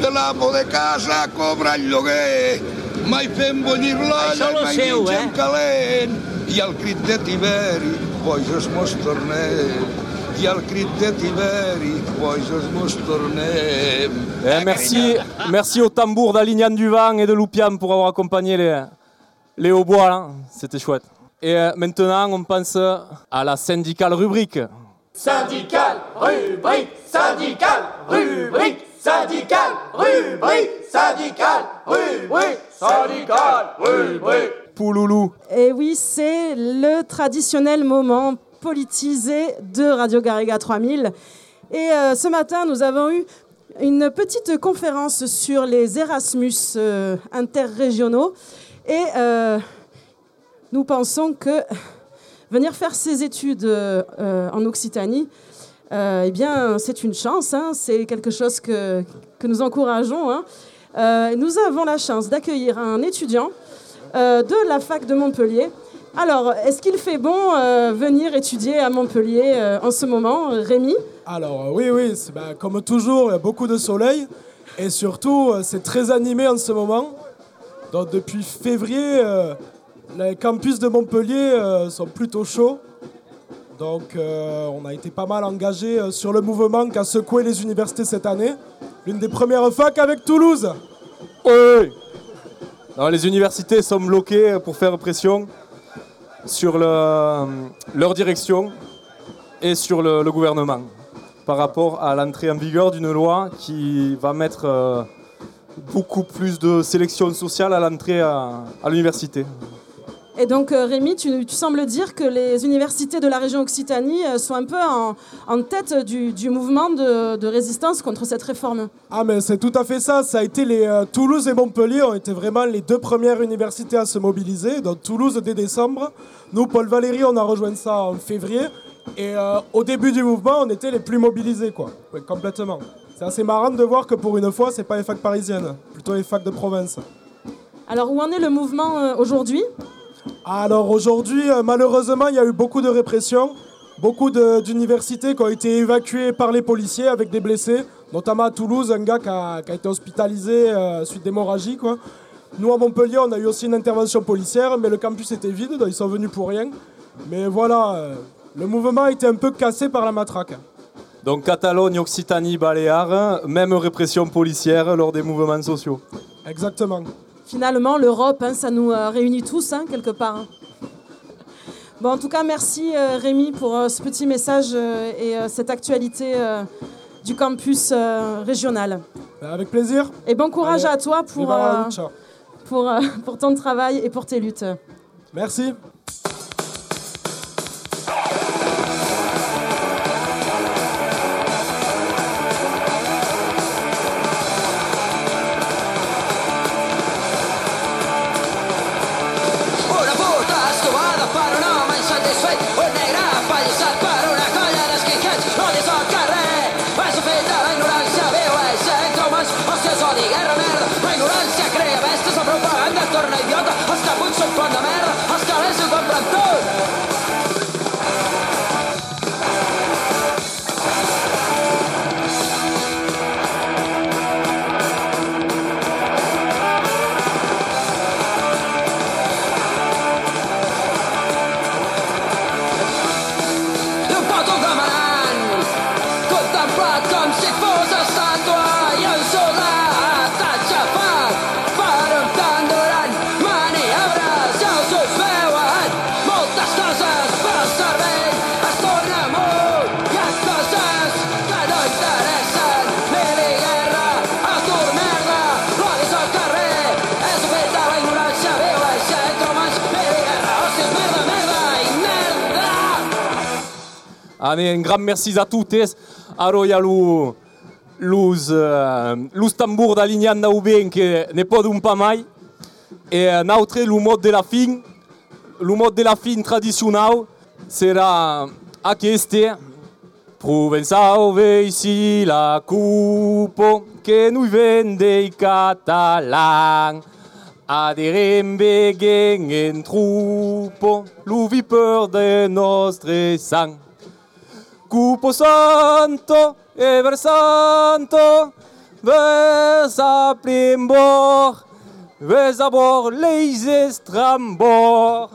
de l'amo de casa cobra el lloguer. Mai fem bullir l'olla mai seu, mengem eh? calent. I al crit de Tiberi, bojos mos tornem. Al. Eh, merci, merci au tambour d'Alignane Duvang et de Loupiam pour avoir accompagné les, les hautbois. là. C'était chouette. Et euh, maintenant, on pense à la syndicale rubrique. Syndical, rubrique, syndical, rubrique, syndical, rubrique, syndical, rubrique, syndical, rubrique. Pouloulou. Et oui, c'est le traditionnel moment politisé de Radio Garriga 3000. Et euh, ce matin, nous avons eu une petite conférence sur les Erasmus euh, interrégionaux. Et euh, nous pensons que venir faire ses études en Occitanie, eh bien, c'est une chance, hein, c'est quelque chose que, que nous encourageons. hein. Nous avons la chance d'accueillir un étudiant de la fac de Montpellier. Alors, est-ce qu'il fait bon euh, venir étudier à Montpellier euh, en ce moment, Rémi? Alors euh, oui, oui, c'est- bah, comme toujours, il y a beaucoup de soleil et surtout, c'est très animé en ce moment. Donc depuis février, euh, les campus de Montpellier euh, sont plutôt chauds. Donc euh, on a été pas mal engagé sur le mouvement qui a secoué les universités cette année. L'une des premières facs avec Toulouse. Oui. Les universités sont bloquées pour faire pression sur le- leur direction et sur le, gouvernement par rapport à l'entrée en vigueur d'une loi qui va mettre euh, beaucoup plus de sélection sociale à l'entrée à l'université. Et donc, euh, Rémi, tu, tu sembles dire que les universités de la région Occitanie euh, sont un peu en, en tête du, du mouvement de, de résistance contre cette réforme. Ah mais c'est tout à fait ça, ça a été les euh, Toulouse et Montpellier ont été vraiment les deux premières universités à se mobiliser. Donc Toulouse dès décembre, nous Paul Valéry on a rejoint ça en février et euh, au début du mouvement on était les plus mobilisés quoi, Ouais, complètement. C'est assez marrant de voir que pour une fois c'est pas les facs parisiennes, plutôt les facs de province. Alors, où en est le mouvement euh, aujourd'hui? Alors aujourd'hui, euh, malheureusement, il y a eu beaucoup de répression, beaucoup d'universités qui ont été évacuées par les policiers avec des blessés, notamment à Toulouse, un gars qui a, qui a été hospitalisé euh, suite d'hémorragie. quoi. Nous, à Montpellier, on a eu aussi une intervention policière, mais le campus était vide, donc ils sont venus pour rien. Mais voilà, euh, le mouvement a été un peu cassé par la matraque. Donc Catalogne, Occitanie, Baléares, même répression policière lors des mouvements sociaux. Exactement. Finalement, l'Europe, hein, ça nous euh, réunit tous, hein, quelque part. Bon, en tout cas, merci euh, Rémi pour euh, ce petit message et cette actualité du campus régional. Ben, Avec plaisir. Et bon courage Allez, à toi pour, euh, pour ton travail et pour tes luttes. Merci. Apallissat per una colla d'esquinquets Odies al carrer És el fill de la ignorància Viu és entre homes Hòsties, odi, guerra, merda. La ignorància crea bestes La propaganda torna idiota. Els buits són font de merda. Els Allez, un grand merci a tuttes. Aro il y a lu, luz, uh, luz tambour da linha andau ben que ne pot un pas mai. Et uh, nautre, le mot de la fin, le mot de la fin tradicional serà aquest. Provençal ici la cupo que nous vendei catalan. Aderem beguen en trupo, lu viper de nostre sang. Cupo santo e versanto, versa plimbor, versa bor leis estrambor.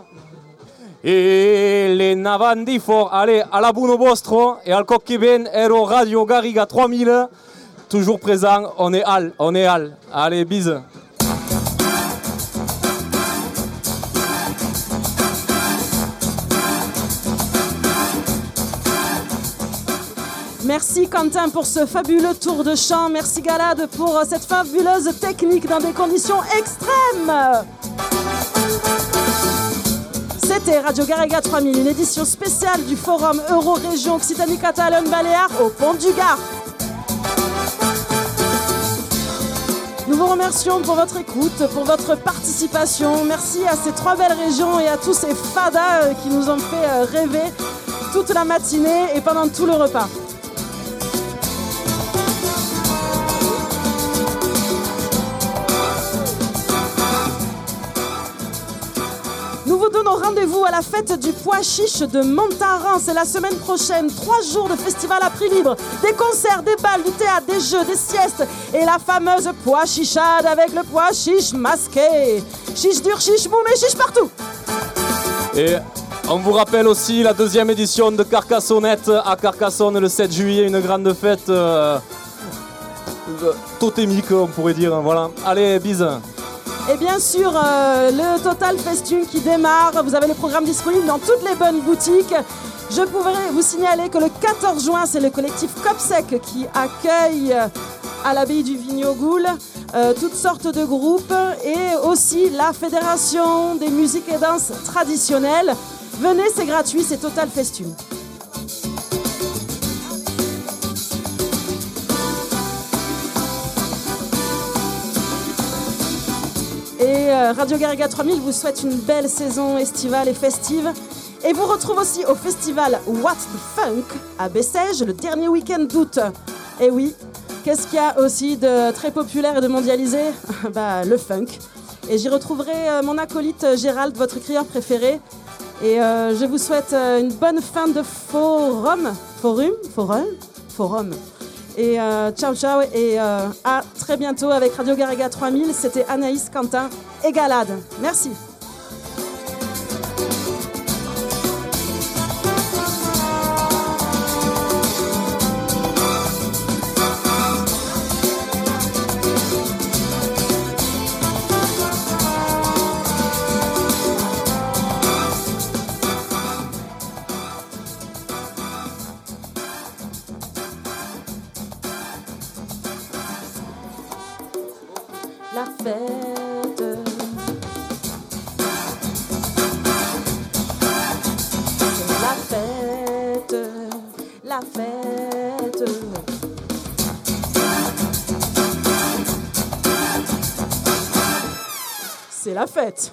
E le navan di for, allez, à la boune vostro, et al coq ben, ero Radio Garriga 3000, toujours présent, on est al, on est al. Allez, bise. Merci Quentin pour ce fabuleux tour de chant. Merci Galade pour euh, cette fabuleuse technique dans des conditions extrêmes. C'était Radio Garriga 3000, une édition spéciale du forum Euro-Région Occitanie-Catalogne-Baléares au Pont du Gard. Nous vous remercions pour votre écoute, pour votre participation. Merci à ces trois belles régions et à tous ces fadas euh, qui nous ont fait euh, rêver toute la matinée et pendant tout le repas. La fête du pois chiche de Montaran. C'est la semaine prochaine. Trois jours de festival à prix libre. Des concerts, des balles, du théâtre, des jeux, des siestes. Et la fameuse pois chichade avec le pois chiche masqué. Chiche dur, chiche mou, mais chiche partout. Et on vous rappelle aussi la deuxième édition de Carcassonnette à Carcassonne le 7 juillet, une grande fête euh, de- totémique, on pourrait dire. Voilà. Allez, bise. Et bien sûr, euh, le Total Festune qui démarre. Vous avez le programme disponible dans toutes les bonnes boutiques. Je pourrais vous signaler que le 14 juin, c'est le collectif Copsec qui accueille euh, à l'abbaye du Vignogoul euh, toutes sortes de groupes et aussi la Fédération des musiques et danses traditionnelles. Venez, c'est gratuit, c'est Total Festune. Et euh, Radio Garriga 3000 vous souhaite une belle saison estivale et festive. Et vous retrouve aussi au festival What the Funk à Bessèges le dernier week-end d'août. Et oui, qu'est-ce qu'il y a aussi de très populaire et de mondialisé? Bah, le funk. Et j'y retrouverai euh, mon acolyte euh, Gérald, votre crieur préféré. Et je vous souhaite une bonne fin de forum. Forum? Forum? Forum. Et euh, ciao ciao et euh, à très bientôt avec Radio Garriga 3000. C'était Anaïs Quentin et Galade. Merci. Fête.